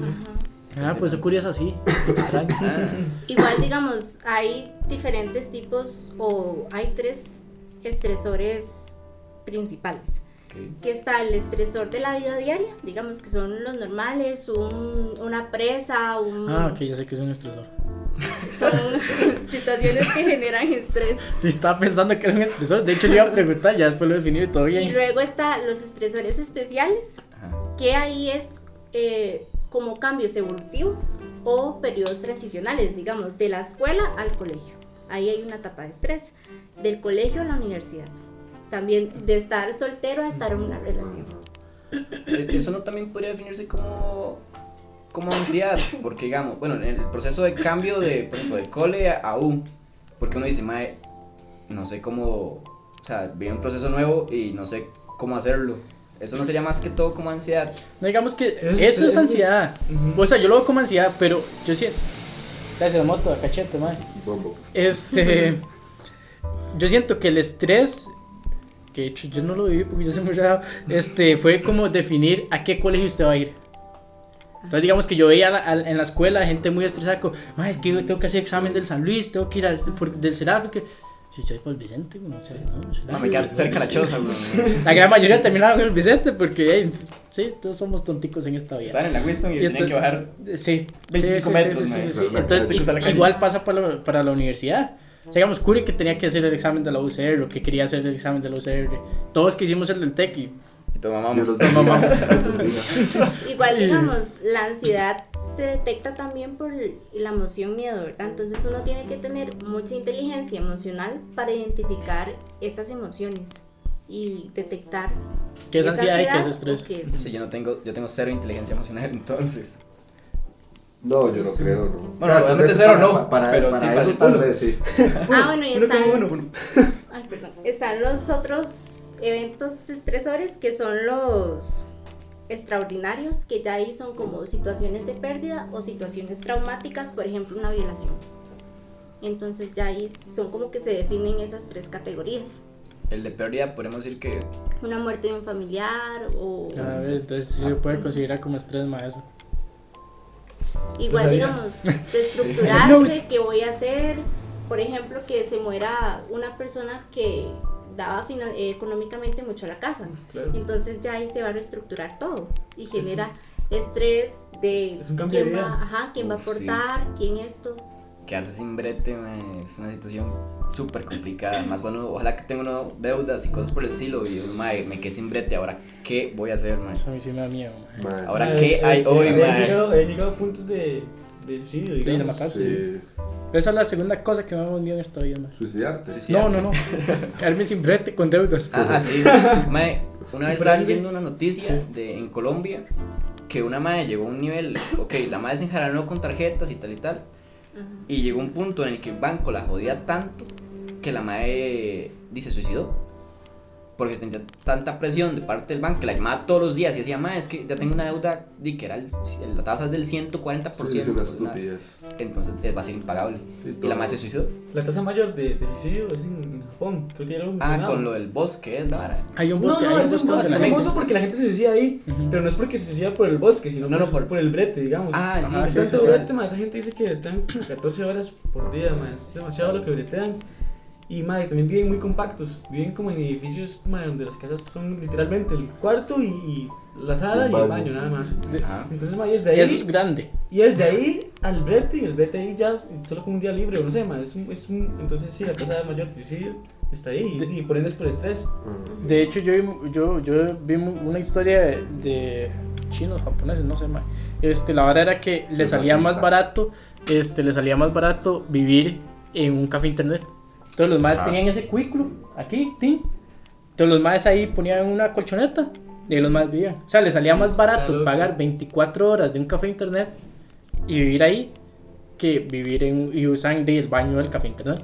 Ah, pues su es así, extraño. Igual, digamos, hay diferentes tipos o hay tres estresores principales. Ok. Que está el estresor de la vida diaria, digamos que son los normales, un- una presa, un, Ah, ok, ya sé que es un estresor. son [laughs] situaciones que generan estrés. Estaba pensando que era un estresor, de hecho le iba a preguntar, ya después lo he definido y todo Y bien. luego está los estresores especiales, Ajá. que ahí es eh, como cambios evolutivos o periodos transicionales, digamos, de la escuela al colegio. Ahí hay una etapa de estrés. Del colegio a la universidad. También de estar soltero a estar en una relación. Eh, Eso no también podría definirse como, como ansiedad, porque digamos, bueno, en el proceso de cambio de, por ejemplo, de cole a U, porque uno dice, mae, no sé cómo, o sea, viene un proceso nuevo y no sé cómo hacerlo. Eso no sería más que todo como ansiedad. No digamos que Es- eso es es- ansiedad. O sea, yo lo veo como ansiedad, pero yo siento. Gracias, moto, cachete, madre. Bombo. Este. [laughs] yo siento que el estrés. Que de hecho yo no lo viví porque yo soy muy raro. Este, fue como definir a qué colegio usted va a ir. Entonces, digamos que yo veía a la- a- en la escuela gente muy estresada. Como, "Mae, es que yo tengo que hacer examen del San Luis, tengo que ir a este- por- del Seraf. Que, si voy por el Vicente, güey, o sea, no, No, me queda cerca la choza, bro. [laughs] La gran mayoría terminaron en el Vicente porque, eh, sí, todos somos tonticos en esta vida. Están en la Winston y, Y tienen que bajar. Sí, 25 sí, metros, sí, sí, sí, Entonces, igual pasa para, lo- para la universidad. O sea, digamos, Curi que tenía que hacer el examen de la UCR, o que quería hacer el examen de la UCR. Todos que hicimos el del TEC y [laughs] [laughs] bendiga. Igual, digamos, la ansiedad se detecta también por la emoción miedo, ¿verdad? Entonces uno tiene que tener mucha inteligencia emocional para identificar esas emociones y detectar ¿Qué es si ansiedad y qué es estrés? qué es. Sí, yo no tengo, yo tengo cero inteligencia emocional, [laughs] entonces. No, yo no creo, no. Bueno, Claro, tal realmente vez cero para- no, Para, pero para sí, eso para- tal vez sí. [laughs] Ah, bueno, y están, uno, ay, están los otros eventos estresores que son los extraordinarios, que ya ahí son como situaciones de pérdida o situaciones traumáticas, por ejemplo, una violación. Entonces ya ahí son como que se definen esas tres categorías. El de pérdida, podemos decir que. Una muerte de un familiar o A ver, entonces sí se puede considerar como estrés más eso. Igual sabía. digamos, [laughs] reestructurarse, qué voy a hacer, por ejemplo, que se muera una persona que daba eh, económicamente mucho a la casa. Claro. Entonces ya ahí se va a reestructurar todo y genera estrés de Es un cambio de quién va, ajá, quién va a sí. aportar, quién esto. Quedarse sin brete mae, es una situación súper complicada. Más bueno, ojalá que tenga uno deudas y cosas por el estilo. Y mae, me quedé sin brete. Ahora, ¿qué voy a hacer, mae? Eso a mí sí me da miedo. Ahora, ¿qué eh, hay eh, hoy, mae? llegado, habían llegado a puntos de, de suicidio, de digamos. matarse. sí. Esa es la segunda cosa que me más miedo en esta vida, mae. Suicidarte. Sí, sí. No, no, no. [laughs] Quedarme sin brete con deudas. Ah, ah, sí. Mae, una vez estaba viendo una noticia de, en Colombia que una madre llegó a un nivel. Ok, la madre se enjaranó con tarjetas y tal y tal. Y llegó un punto en el que el banco la jodía tanto que la madre dice suicidó. Porque tenía tanta presión de parte del banco que la llamaba todos los días y decía, madre, es que ya tengo una deuda di que era el- la tasa es del 140%. Sí, es una estupidez. nada. Entonces eh, va a ser impagable. Sí, Y la madre se suicidó. La tasa mayor de, de suicidio es en, en Japón. Creo que ya lo Ah, con lo del bosque, es la. Hay un No, bosque, no, hay un es un bosque bosque famoso porque la gente se suicida ahí. Ujú. Pero no es porque se suicida por el bosque, sino No, por, no, por- por el brete, digamos. Ah, sí, Ajá, es tanto brete, más esa gente dice que están 14 horas por día, más. Es demasiado lo que bretean. Y madre, también viven muy compactos. Viven como en edificios madre, donde las casas son literalmente el cuarto y, y la sala Un y el baño. nada más. Ajá. Entonces, madre, desde Y eso es ahí. grande. Y desde ahí al brete, y el brete ahí ya solo con un día libre, no sé, más. Es, un- es un, entonces, sí, la tasa de mayor de suicidio está ahí. Y, y por ende es por estrés. De hecho, yo, vi- yo, yo vi una historia de, de chinos, japoneses, no sé más. Este, la verdad era que le salía más barato, este, le salía más barato vivir en un café internet. Entonces los madres Ah. tenían ese cuículo aquí, tin. Entonces los madres ahí ponían una colchoneta y ahí los madres vivían. O sea, les salía más barato pagar 24 horas de un café internet y vivir ahí que vivir en y usan del baño del café internet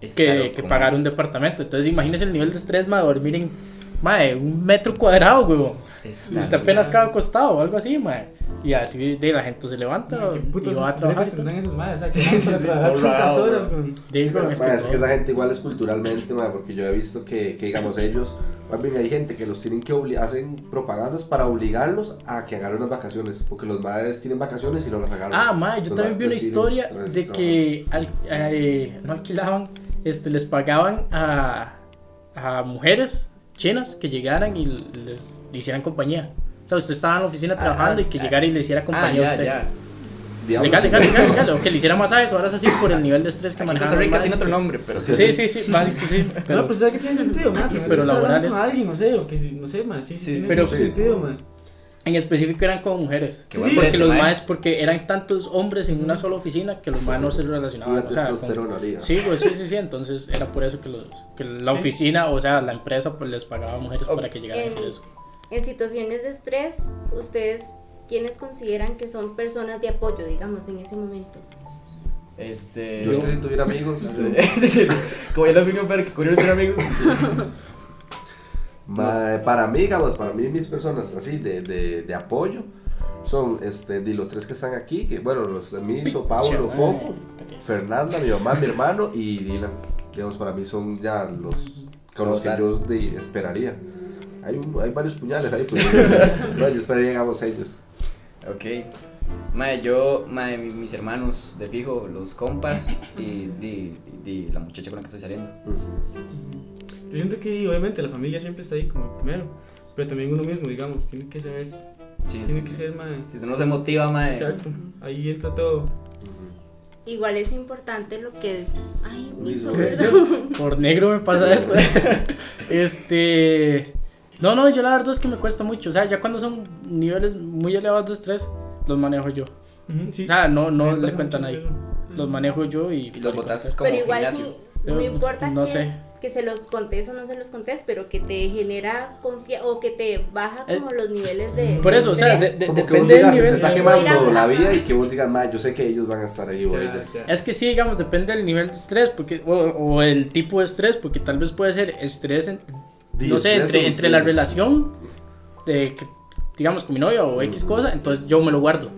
que, que pagar un departamento. Entonces, imagínese el nivel de estrés, ma, dormir en ma, de un metro cuadrado, huevón. Está Usted apenas cada costado o algo así, ma. Y así de la gente se levanta Madre, ¿Qué y va a trabajar. esos madres? Sí, horas, es es, que esa gente igual es culturalmente, ma, porque yo he visto que, que digamos, ellos, bien hay gente que los tienen que hacen propagandas para obligarlos a que agarren unas vacaciones, porque los madres tienen vacaciones y no las agarran. Ah, ma, yo Los también más vi una prefieren historia tra- de trabajar. que al- eh, no alquilaban, este, les pagaban a, a mujeres chinas que llegaran y les hicieran compañía. O sea, usted estaba en la oficina Ah, trabajando ah, y que ah. llegara y le hiciera Ah, compañía a ya, usted. ya. Digamos, Legal, sí, legal, legal, legal. O que le hiciera masajes, ahora es así por el nivel de estrés que manejaban. Costa Rica tiene otro nombre, pero sí. Sí, sí, sí, básico, sí. Pero, no, pues ¿sabes que tiene sentido, man? Pero Pero laborales. laborales. con alguien, no sé, o que no sé, man, sí, sí, Sí, tiene pero- mucho sí. sentido, man. En específico eran con mujeres. Qué Sí, porque los mae. maes, porque eran tantos hombres en una sola oficina que los maes no se relacionaban. O sea, con-. Sí, pues sí, sí, sí. Entonces era por eso que, los, que la Sí. oficina, o sea, la empresa, pues les pagaba a mujeres para que llegaran a hacer eso. En situaciones de estrés, ustedes, ¿quiénes consideran que son personas de apoyo, digamos, en ese momento? Este. Yo es que si tuviera amigos, [laughs] Como ya lo opinión Fer, que curioso tener amigos. [laughs] ma- para mí, digamos, para mí mis personas así de, de, de apoyo son este, de los tres que están aquí, que bueno, los Miso, Paulo, Fofo, Fernanda, mi mamá, mi hermano y Dylan. Digamos, para mí son ya los con los que yo de- esperaría. Hay, un- hay varios puñales ahí, pues [laughs] no, yo esperaría, digamos, ellos. Ok. Mae, yo, mae, mi- mis hermanos de fijo, los compas y di, di la muchacha con la que estoy saliendo. Yo siento que obviamente la familia siempre está ahí como primero, pero también uno mismo, digamos, tiene que saber, Sí, tiene sí. que ser, mae. Si no se motiva, mae. Exacto, ahí entra todo. Igual es importante lo que es. Ay, mi [laughs] Por negro me pasa [laughs] esto. este. No, no, yo la verdad es que me cuesta mucho. O sea, ya cuando son niveles muy elevados de estrés, los manejo yo. Sí. O sea, no, no le cuentan ahí. Los manejo yo y. Y los botas como Pero igual sí, no importa sé. Que se los contés o no se los contés, pero que te genera confianza o que te baja como los niveles de. Eh, Por eso, o sea, de- de- Como que vos depende del digas, se te nivel. está de- quemando la vida y que vos digas, ma, yo sé que ellos van a estar ahí o Ya, ella. ya. Es que sí, digamos, depende del nivel de estrés porque, o, o el tipo de estrés, porque tal vez puede ser estrés, en- no sé, entre, o entre la relación, de, que- digamos, con mi novia o X cosa, entonces yo me lo guardo.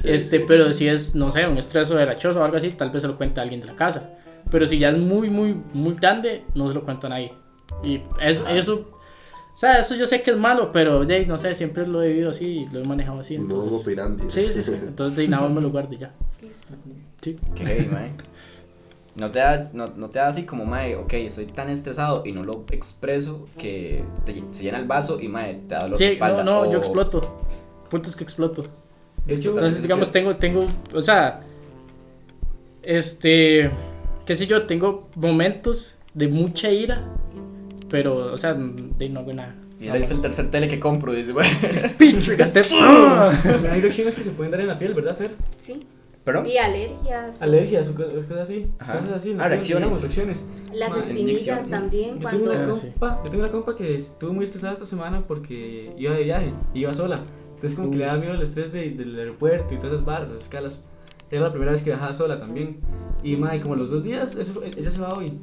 Sí, este, sí. pero si es, no sé, un estrés verachoso o algo así, tal vez se lo cuenta a alguien de la casa. Pero si ya es muy, muy, muy grande, no se lo cuenta a nadie. Y es, eso, o sea, eso yo sé que es malo, pero ya, no sé, siempre lo he vivido así y lo he manejado así. No Entonces, opinando. sí, sí, sí. Entonces de nada más me lo guardo ya. Sí. Mae. No te, da, no, no te da así como, mae, ok, estoy tan estresado y no lo expreso que te, se llena el vaso y, mae, te da dolor de Sí, espalda. no, no, o- yo exploto. Punto es que exploto. De hecho, Entonces, digamos, tengo, tengo, o sea, este, qué sé yo, tengo momentos de mucha ira, pero, o sea, de no hago nada. Y es el tercer tele que compro, dice, mae. [laughs] Pinche, gasté. [laughs] hay reacciones que se pueden dar en la piel, ¿verdad, Fer? Sí. ¿Perdón? Y alergias. Alergias cosas así. Ajá. Cosas así. Ah, reacciones. reacciones. Las espinillas también. Yo tengo, Cuando. una Ah, sí. compa, yo tengo una compa que estuvo muy estresada esta semana porque iba de viaje, iba sola. Entonces como que le daba miedo el estrés de- del aeropuerto y todas esas barras, las escalas. Era la primera vez que viajaba sola también. Y madre, como los dos días, eso- ella se va hoy.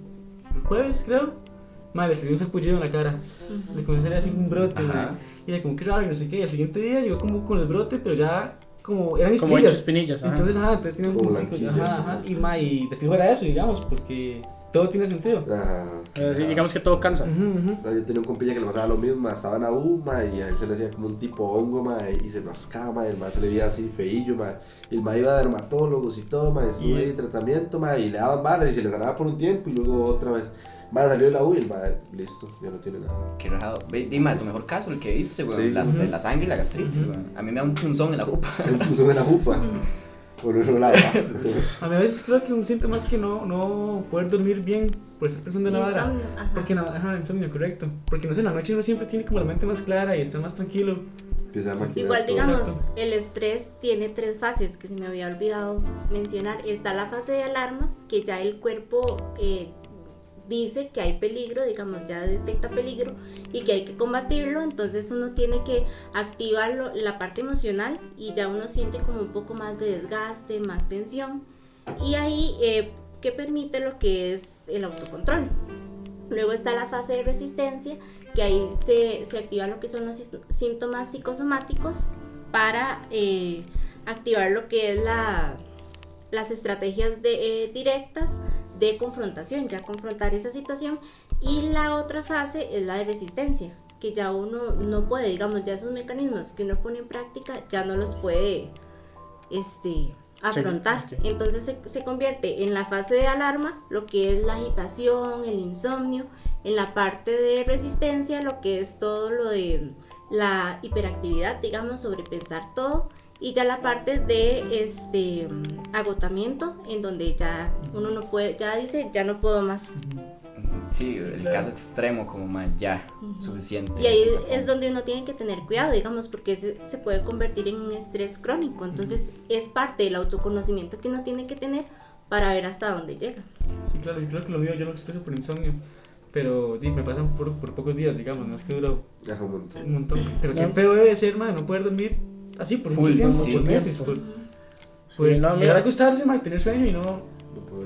El jueves, creo. Madre, le salió un sarpullido en la cara. Le comenzó a salir así un brote. Ajá. Y ella como que raro y no sé qué. Y al siguiente día llegó como con el brote, pero ya como eran Como espinillas. espinillas. ajá. Entonces, ajá, entonces tiene un Como ajá, ajá, ajá. Y ma, y de fijo era eso, digamos, porque todo tiene sentido. Ajá. Eh, sí, digamos que todo. No, yo tenía un compilla que le pasaba lo mismo, ma, estaba en la U, ma, y a él se le hacía como un tipo hongo, ma, y se rascaba, ma, y el ma se le veía así feillo, ma, y el ma iba a dermatólogos y todo, ma, Y- ahí en tratamiento, ma, y le daban balas y se le sanaba por un tiempo y luego otra vez, ma, salió de la U y el ma, listo, ya no tiene nada. Qué rajado. Dime, tu mejor caso, el que viste, weón. Sí. la, la sangre y la gastritis, weón. A mí me da un punzón en la [laughs] jupa. El puso de la jupa, [laughs] por uno lado. A mí a veces creo que un síntoma es que no, no poder dormir bien por estar pensando en la vara. Insomnio. Ajá. Porque, no, ajá, insomnio, correcto. Porque no sé, en la noche uno siempre tiene como la mente más clara y está más tranquilo. Igual digamos, Exacto. el estrés tiene tres fases que se me había olvidado mencionar. Está la fase de alarma, que ya el cuerpo eh, dice que hay peligro, digamos, ya detecta peligro y que hay que combatirlo. Entonces uno tiene que activar la parte emocional y ya uno siente como un poco más de desgaste, más tensión. Y ahí, eh, que permite lo que es el autocontrol. Luego está la fase de resistencia, que ahí se, se activa lo que son los síntomas psicosomáticos para eh, activar lo que es la, las estrategias de, eh, directas de confrontación, ya confrontar esa situación. Y la otra fase es la de resistencia, que ya uno no puede, digamos, ya esos mecanismos que uno pone en práctica ya no los puede este, afrontar. Entonces se, se convierte en la fase de alarma, lo que es la agitación, el insomnio, en la parte de resistencia, lo que es todo lo de la hiperactividad, digamos, sobrepensar todo. Y ya la parte de este agotamiento, en donde ya uno no puede, ya dice, ya no puedo más. sí, Sí, el claro. caso extremo, como más ya, Ujú. suficiente. Y ahí es donde uno tiene que tener cuidado, digamos, porque se, se puede convertir en un estrés crónico. Entonces es parte del autoconocimiento que uno tiene que tener para ver hasta dónde llega. Sí, claro, yo creo que lo mío yo lo expreso por insomnio. Pero di, me pasan por, por pocos días, digamos, no es que dura Ya, un montón. un montón. Pero qué feo debe ser, man, no poder dormir así por mucho tiempo, sí. por meses. Por, Sí, no, llegar mira. a acostarse, man, y tener sueño y no.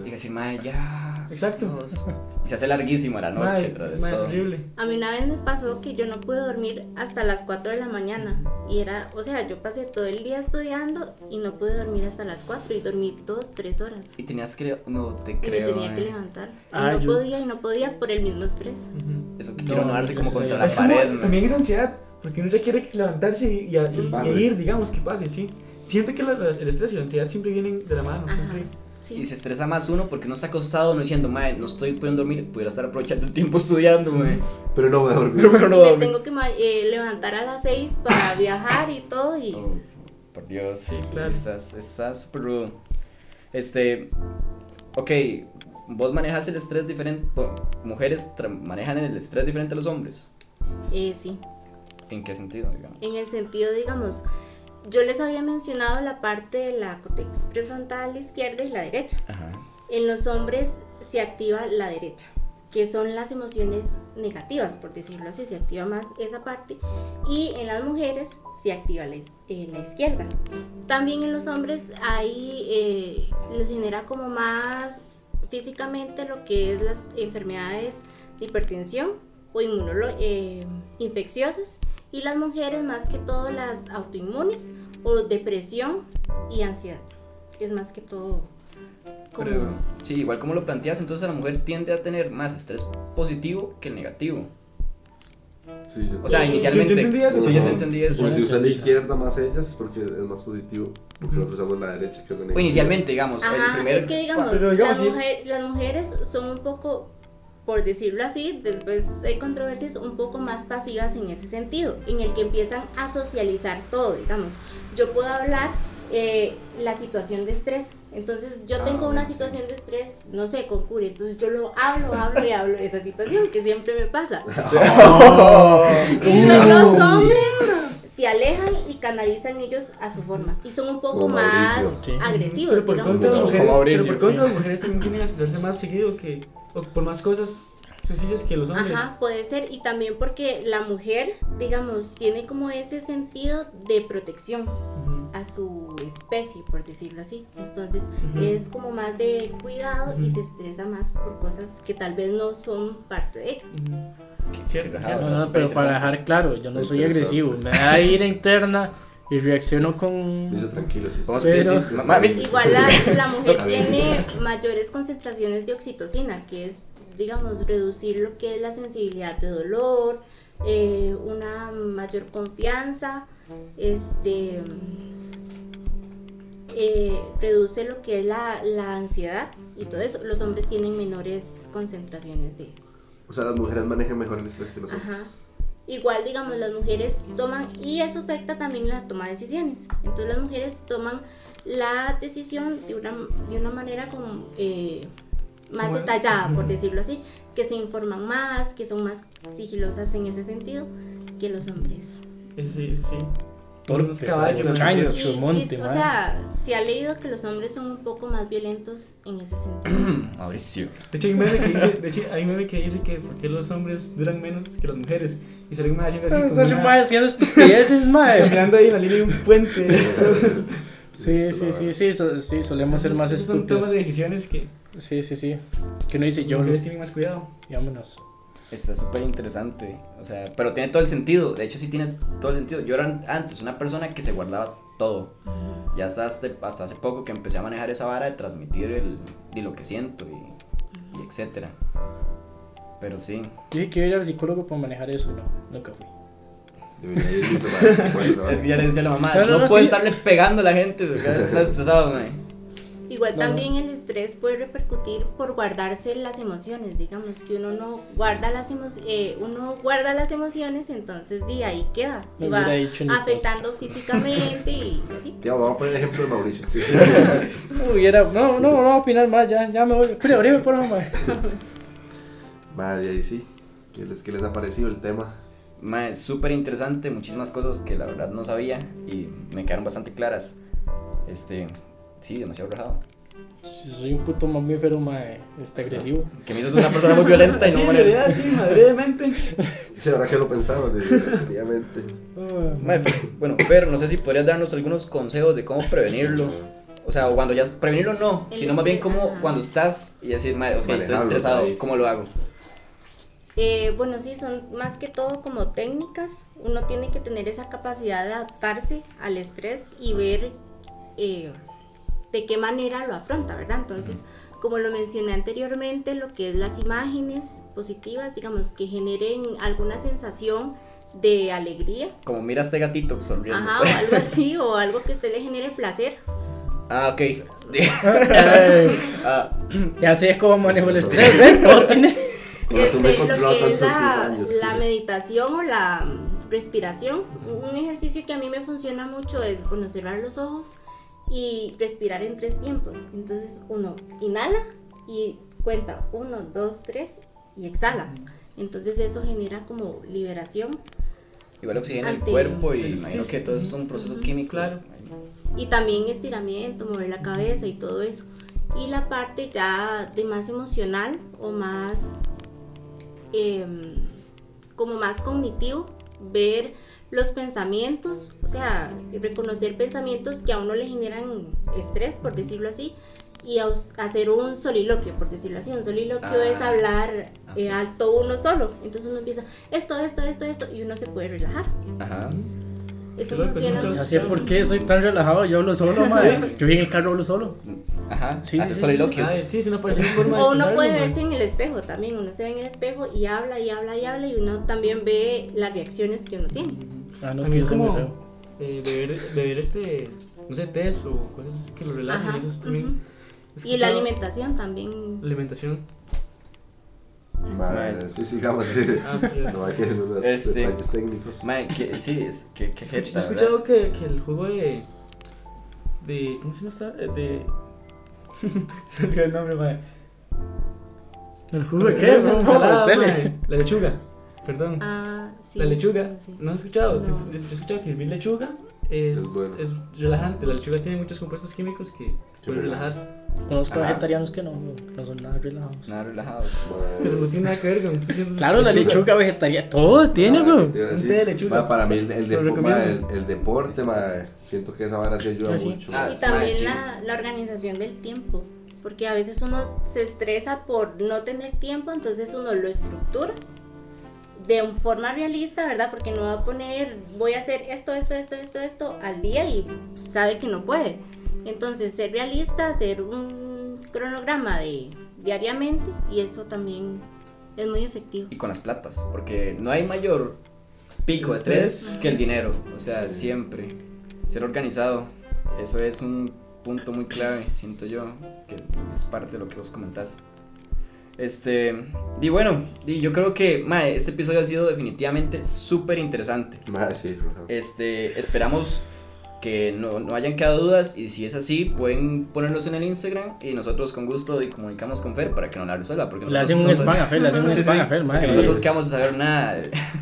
Y decir, madre, ya. Exacto. [laughs] Dios". Y se hace larguísima la noche, Madre, tras de madre, es horrible. A mí una vez me pasó que yo no pude dormir hasta las 4 de la mañana. Y era, o sea, yo pasé todo el día estudiando y no pude dormir hasta las 4 y dormí 2, 3 horas. Y tenías que. No te Y me creo. tenía que mae. levantar. Y Ah, no yo- podía y no podía por el mismo estrés. Ujú. Eso que No, quiero no darse como contra la Es como, pared. mae. también es ansiedad, porque uno ya quiere levantarse y, y, y- y ir, digamos, que pase, sí. Siente que la- la- el estrés y la ansiedad siempre vienen de la mano, Ajá. siempre. Y Sí. se estresa más uno porque no está acostado, no diciendo, madre, no estoy pudiendo dormir, pudiera estar aprovechando el tiempo estudiando, mae. Pero no voy a dormir. Pero mejor no me dormir. tengo que eh, levantar a las 6 para [coughs] viajar y todo. Y Oh, por Dios, sí, claro. estás, estás súper rudo. Este, ok, vos manejas el estrés diferente, bueno, mujeres manejan el estrés diferente a los hombres. eh, sí. ¿En qué sentido, digamos? En el sentido, digamos, yo les había mencionado la parte de la cortex prefrontal izquierda y la derecha. Ajá. En los hombres se activa la derecha, que son las emociones negativas, por decirlo así, se activa más esa parte. Y en las mujeres se activa la, eh, la izquierda. También en los hombres ahí eh, les genera como más físicamente lo que es las enfermedades de hipertensión o inmunolo- eh, infecciosas. Y las mujeres más que todo las autoinmunes o depresión y ansiedad. Es más que todo como... Pero, sí, igual como lo planteas, entonces la mujer tiende a tener más estrés positivo que el negativo. Sí, yo O sea, Yo- yo inicialmente. entendí eso. Sí, yo te entendí eso. Porque si usan la izquierda más ellas es porque es más positivo. Porque nosotros usamos la derecha que es la O negativa. inicialmente, digamos, el Ajá, primer. es que digamos, pero digamos, las, sí. mujer- las mujeres son un poco, por decirlo así, después hay controversias un poco más pasivas en ese sentido, en el que empiezan a socializar todo, digamos. Yo puedo hablar eh, la situación de estrés, entonces yo Ah, tengo una sí. situación de estrés, no sé, con Curi, entonces yo lo hablo, hablo y hablo de esa situación que siempre me pasa. [laughs] [laughs] Y los hombres se alejan canalizan ellos a su forma y son un poco Como más. Sí. agresivos. Pero por contra, las mujeres, pero por contra sí. las mujeres también tienen que estresarse más seguido que. O por más cosas sencillas que los hombres. Ajá, puede ser. Y también porque la mujer, digamos, tiene como ese sentido de protección a su especie, por decirlo así. Entonces Ujú. es como más de cuidado y Ujú. se estresa más por cosas que tal vez no son parte de ella. Ujú. Cierto, cierto. No, no, pero para dejar claro, yo no soy agresivo. Me da ira interna y reacciono con. hizo tranquilo, sí. Pero-. Igual la, la mujer tiene mayores concentraciones de oxitocina, que es, digamos, reducir lo que es la sensibilidad de dolor, eh, una mayor confianza, este eh, reduce lo que es la, la ansiedad y todo eso. Los hombres tienen menores concentraciones de, O sea, las mujeres manejan mejor el estrés que nosotros. Ajá. Igual, digamos, las mujeres toman, y eso afecta también la toma de decisiones. Entonces las mujeres toman la decisión de una, de una manera como eh, más Como- detallada, por decirlo así, que se informan más, que son más sigilosas en ese sentido que los hombres. Ese sí, ese sí. Torpe, Unos caballos. sentido. Y- y, o man. sea, se ha leído que los hombres son un poco más violentos en ese sentido. [clears throat] Mauricio. De hecho, hay un meme que dice, de hecho, hay un meme que dice que porque los hombres duran menos que las mujeres. Y sale un mae haciendo así Me como sale una- un mae haciendo estupideces, [laughs] mae. caminando ahí en la línea de un puente. [laughs] Sí, sí, sí, sí, so- sí, solemos ser más Esos son tomas estúpidos. de decisiones que Sí, sí, sí. Que uno dice, las yo, mujeres tienen más cuidado. vámonos. Está súper interesante. O sea, pero tiene todo el sentido. De hecho, sí tiene todo el sentido. Yo era antes una persona que se guardaba todo. Ya hasta, hace- hasta hace poco que empecé a manejar esa vara de transmitir el, y lo que siento y, y etcétera. Pero sí. Dije que iba a ir al psicólogo para manejar eso, no, nunca fui. Es que ya le decía a la mamá, No, no, no, no, puede sí. estarle pegando a la gente, porque cada vez está estresado, mae. Igual No, también el estrés puede repercutir por guardarse las emociones, digamos que uno no guarda las emociones, uno guarda las emociones, entonces de ahí queda y va afectando físicamente y así. [laughs] Tío, vamos a poner el ejemplo de Mauricio. Sí. No hubiera, no, no, no voy a opinar más, ya, ya me voy. Pero abrime por favor. Madre, [laughs] ahí sí. ¿Qué les, ¿Qué les ha parecido el tema? Mae, súper interesante, muchísimas cosas que la verdad no sabía y me quedaron bastante claras. Este, sí, demasiado rajado. Soy un puto mamífero, mae, este agresivo. [laughs] Que me hizo una persona muy violenta y Sí, no manera. realidad, sí, madre de mente. Sí, ahora que lo pensamos, definitivamente. Mae, Fer- bueno, pero no sé si podrías darnos algunos consejos de cómo prevenirlo. O sea, o cuando ya prevenirlo no, sino más bien como cuando estás y decir, mae, ok, estoy estresado, ahí. ¿cómo lo hago? Eh, bueno, sí, son más que todo como técnicas. Uno tiene que tener esa capacidad de adaptarse al estrés y ver eh, de qué manera lo afronta, ¿verdad? Entonces, como lo mencioné anteriormente, lo que es las imágenes positivas, digamos, que generen alguna sensación de alegría, Como mira a este gatito sonriendo. ajá, o algo [laughs] así, o algo que a usted le genere placer. Ah, ok. [laughs] Ah, ya sé cómo manejo el estrés, ¿ves? Todo [laughs] tiene. Este, lo que es la, años. la meditación o la respiración, un ejercicio que a mí me funciona mucho es, bueno, cerrar los ojos y respirar en tres tiempos. Entonces uno inhala y cuenta uno, dos, tres y exhala. Entonces eso genera como liberación igual oxigena el cuerpo y Sí, imagino sí. que todo eso es un proceso químico. Claro. y también estiramiento, mover la cabeza y todo eso. Y la parte ya de más emocional o más em, como más cognitivo, ver los pensamientos, o sea, reconocer pensamientos que a uno le generan estrés, por decirlo así, y hacer un soliloquio, por decirlo así. Un soliloquio Ah, es hablar eh, ok. alto uno solo. Entonces uno empieza esto, esto, esto, esto, y uno se puede relajar. Ajá. Eso Claro, funciona sé por qué soy tan relajado, yo hablo solo, mae. Yo vi en el carro hablo solo. Ajá. Sí, Hace sí, sí, soliloquios. Sí, es una, es una forma O uno puede verse en el espejo también, uno se ve en el espejo y habla y habla y habla y uno también ve las reacciones que uno tiene. Ah, no es que yo soy muy feo. eh, beber, beber este, no sé, tés o cosas que lo relajen, Ajá, eso es también. ujú. he Y la alimentación también. la alimentación. Madre, sí, sigamos. [laughs] Sí, sí. Ah, ok. No hay que hacer unos Este. detalles técnicos. Mae, que, sí, es que, que Yo he escuchado que, que el juego de. de ¿Cómo se llama esta? De. [laughs] se me olvidó el nombre, mae. ¿El jugo de ¿Cómo qué? No, Ensalada, tele. mae. La lechuga. Perdón. Ah, sí. la lechuga. sí, sí. ¿No has escuchado? Sí, No. Yo he escuchado que hervir lechuga es, Es bueno. es relajante. La lechuga tiene muchos compuestos químicos que pueden bueno. relajar. Conozco Ajá. vegetarianos que no, no son nada relajados. Nada relajados. Madre. Pero no tiene nada que ver con. diciendo Claro, la lechuga vegetariana, todo tiene, güey. lechuga. Ma, para mí el, el, depo- ma, el, el deporte, madre, siento que esa vara sí ayuda Ah, sí. mucho. Ah, Y es también sí. la, la organización del tiempo. Porque a veces uno se estresa por no tener tiempo, entonces uno lo estructura de forma realista, ¿verdad? Porque no va a poner, voy a hacer esto, esto, esto, esto, esto al día y sabe que no puede. Entonces, ser realista, hacer un cronograma de diariamente y eso también es muy efectivo. Y con las platas, porque no hay mayor pico de Estrés. estrés que el dinero. O sea, siempre. Ser organizado, eso es un punto muy clave, siento yo, que es parte de lo que vos comentás. Este, y bueno, y yo creo que mae, este episodio ha sido definitivamente súper interesante. Sí. Este, esperamos que no, no hayan quedado dudas y si es así pueden ponerlos en el Instagram y nosotros con gusto y comunicamos con Fer para que nos la resuelva porque Le hacen un no spam a Fer, le hacen un Sí, sí, spam a Fer, porque madre. nosotros que vamos a saber nada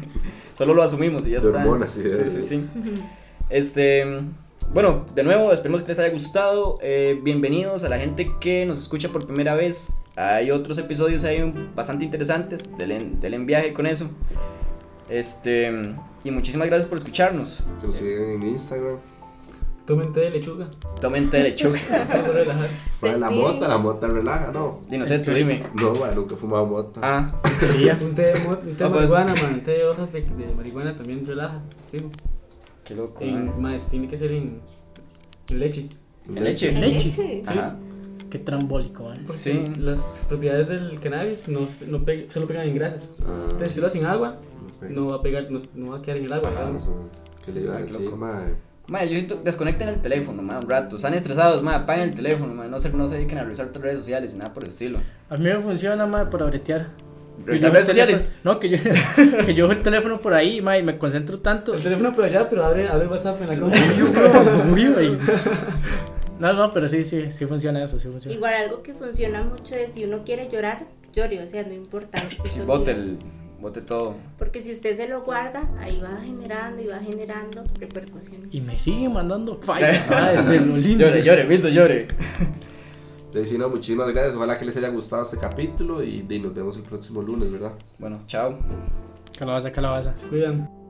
[laughs] solo lo asumimos y ya De está hormonas, sí, sí, sí. sí, sí. este bueno de nuevo esperemos que les haya gustado eh, bienvenidos a la gente que nos escucha por primera vez hay otros episodios ahí bastante interesantes del del en viaje con eso este y muchísimas gracias por escucharnos Que nos sigan en Instagram. Tomen té de lechuga. tomen té de lechuga [laughs] relajar. Madre, la mota, la mota relaja, ¿no? y no sé tú dime No, madre, nunca he fumado mota. ah Un té de, mo- un té de Ah, pues. marihuana, man. Un té de hojas de, de marihuana también relaja. Sí. qué loco En, man. tiene que ser en, en leche. en leche ¿En Leche. leche? Ajá. Qué trambólico, man. Porque Sí. las propiedades del cannabis no, no pe- solo pegan en grasas. Ah, Entonces, si lo hacen agua, no va a pegar, no, no va a quedar en el agua, Ah, digamos. ¿Qué le iba a Ay, decir, loco. madre? Madre, yo siento, desconecten el teléfono, madre, un rato. Están estresados, madre, apaguen el teléfono, madre. No se, no se dediquen a revisar tus redes sociales y nada por el estilo. A mí me funciona, madre, para bretear. ¿Revisar redes sociales? No, que yo, que yo el teléfono por ahí, madre, y me concentro tanto. El teléfono por allá, pero abre, abre WhatsApp en la compu. No, no, pero sí, sí, sí funciona eso, sí funciona. Igual algo que funciona mucho es si uno quiere llorar, llore, o sea, no importa. [coughs] Bote, el, bote todo. Porque si usted se lo guarda, ahí va generando y va generando repercusiones. Y me siguen mandando [laughs] falla. Ay, de lo lindo. Llore, llore, Wilson, llore. [laughs] Decimos muchísimas gracias. Ojalá que les haya gustado este capítulo y, y nos vemos el próximo lunes, ¿verdad? Bueno, chao. Calabaza, calabaza. Se cuidan.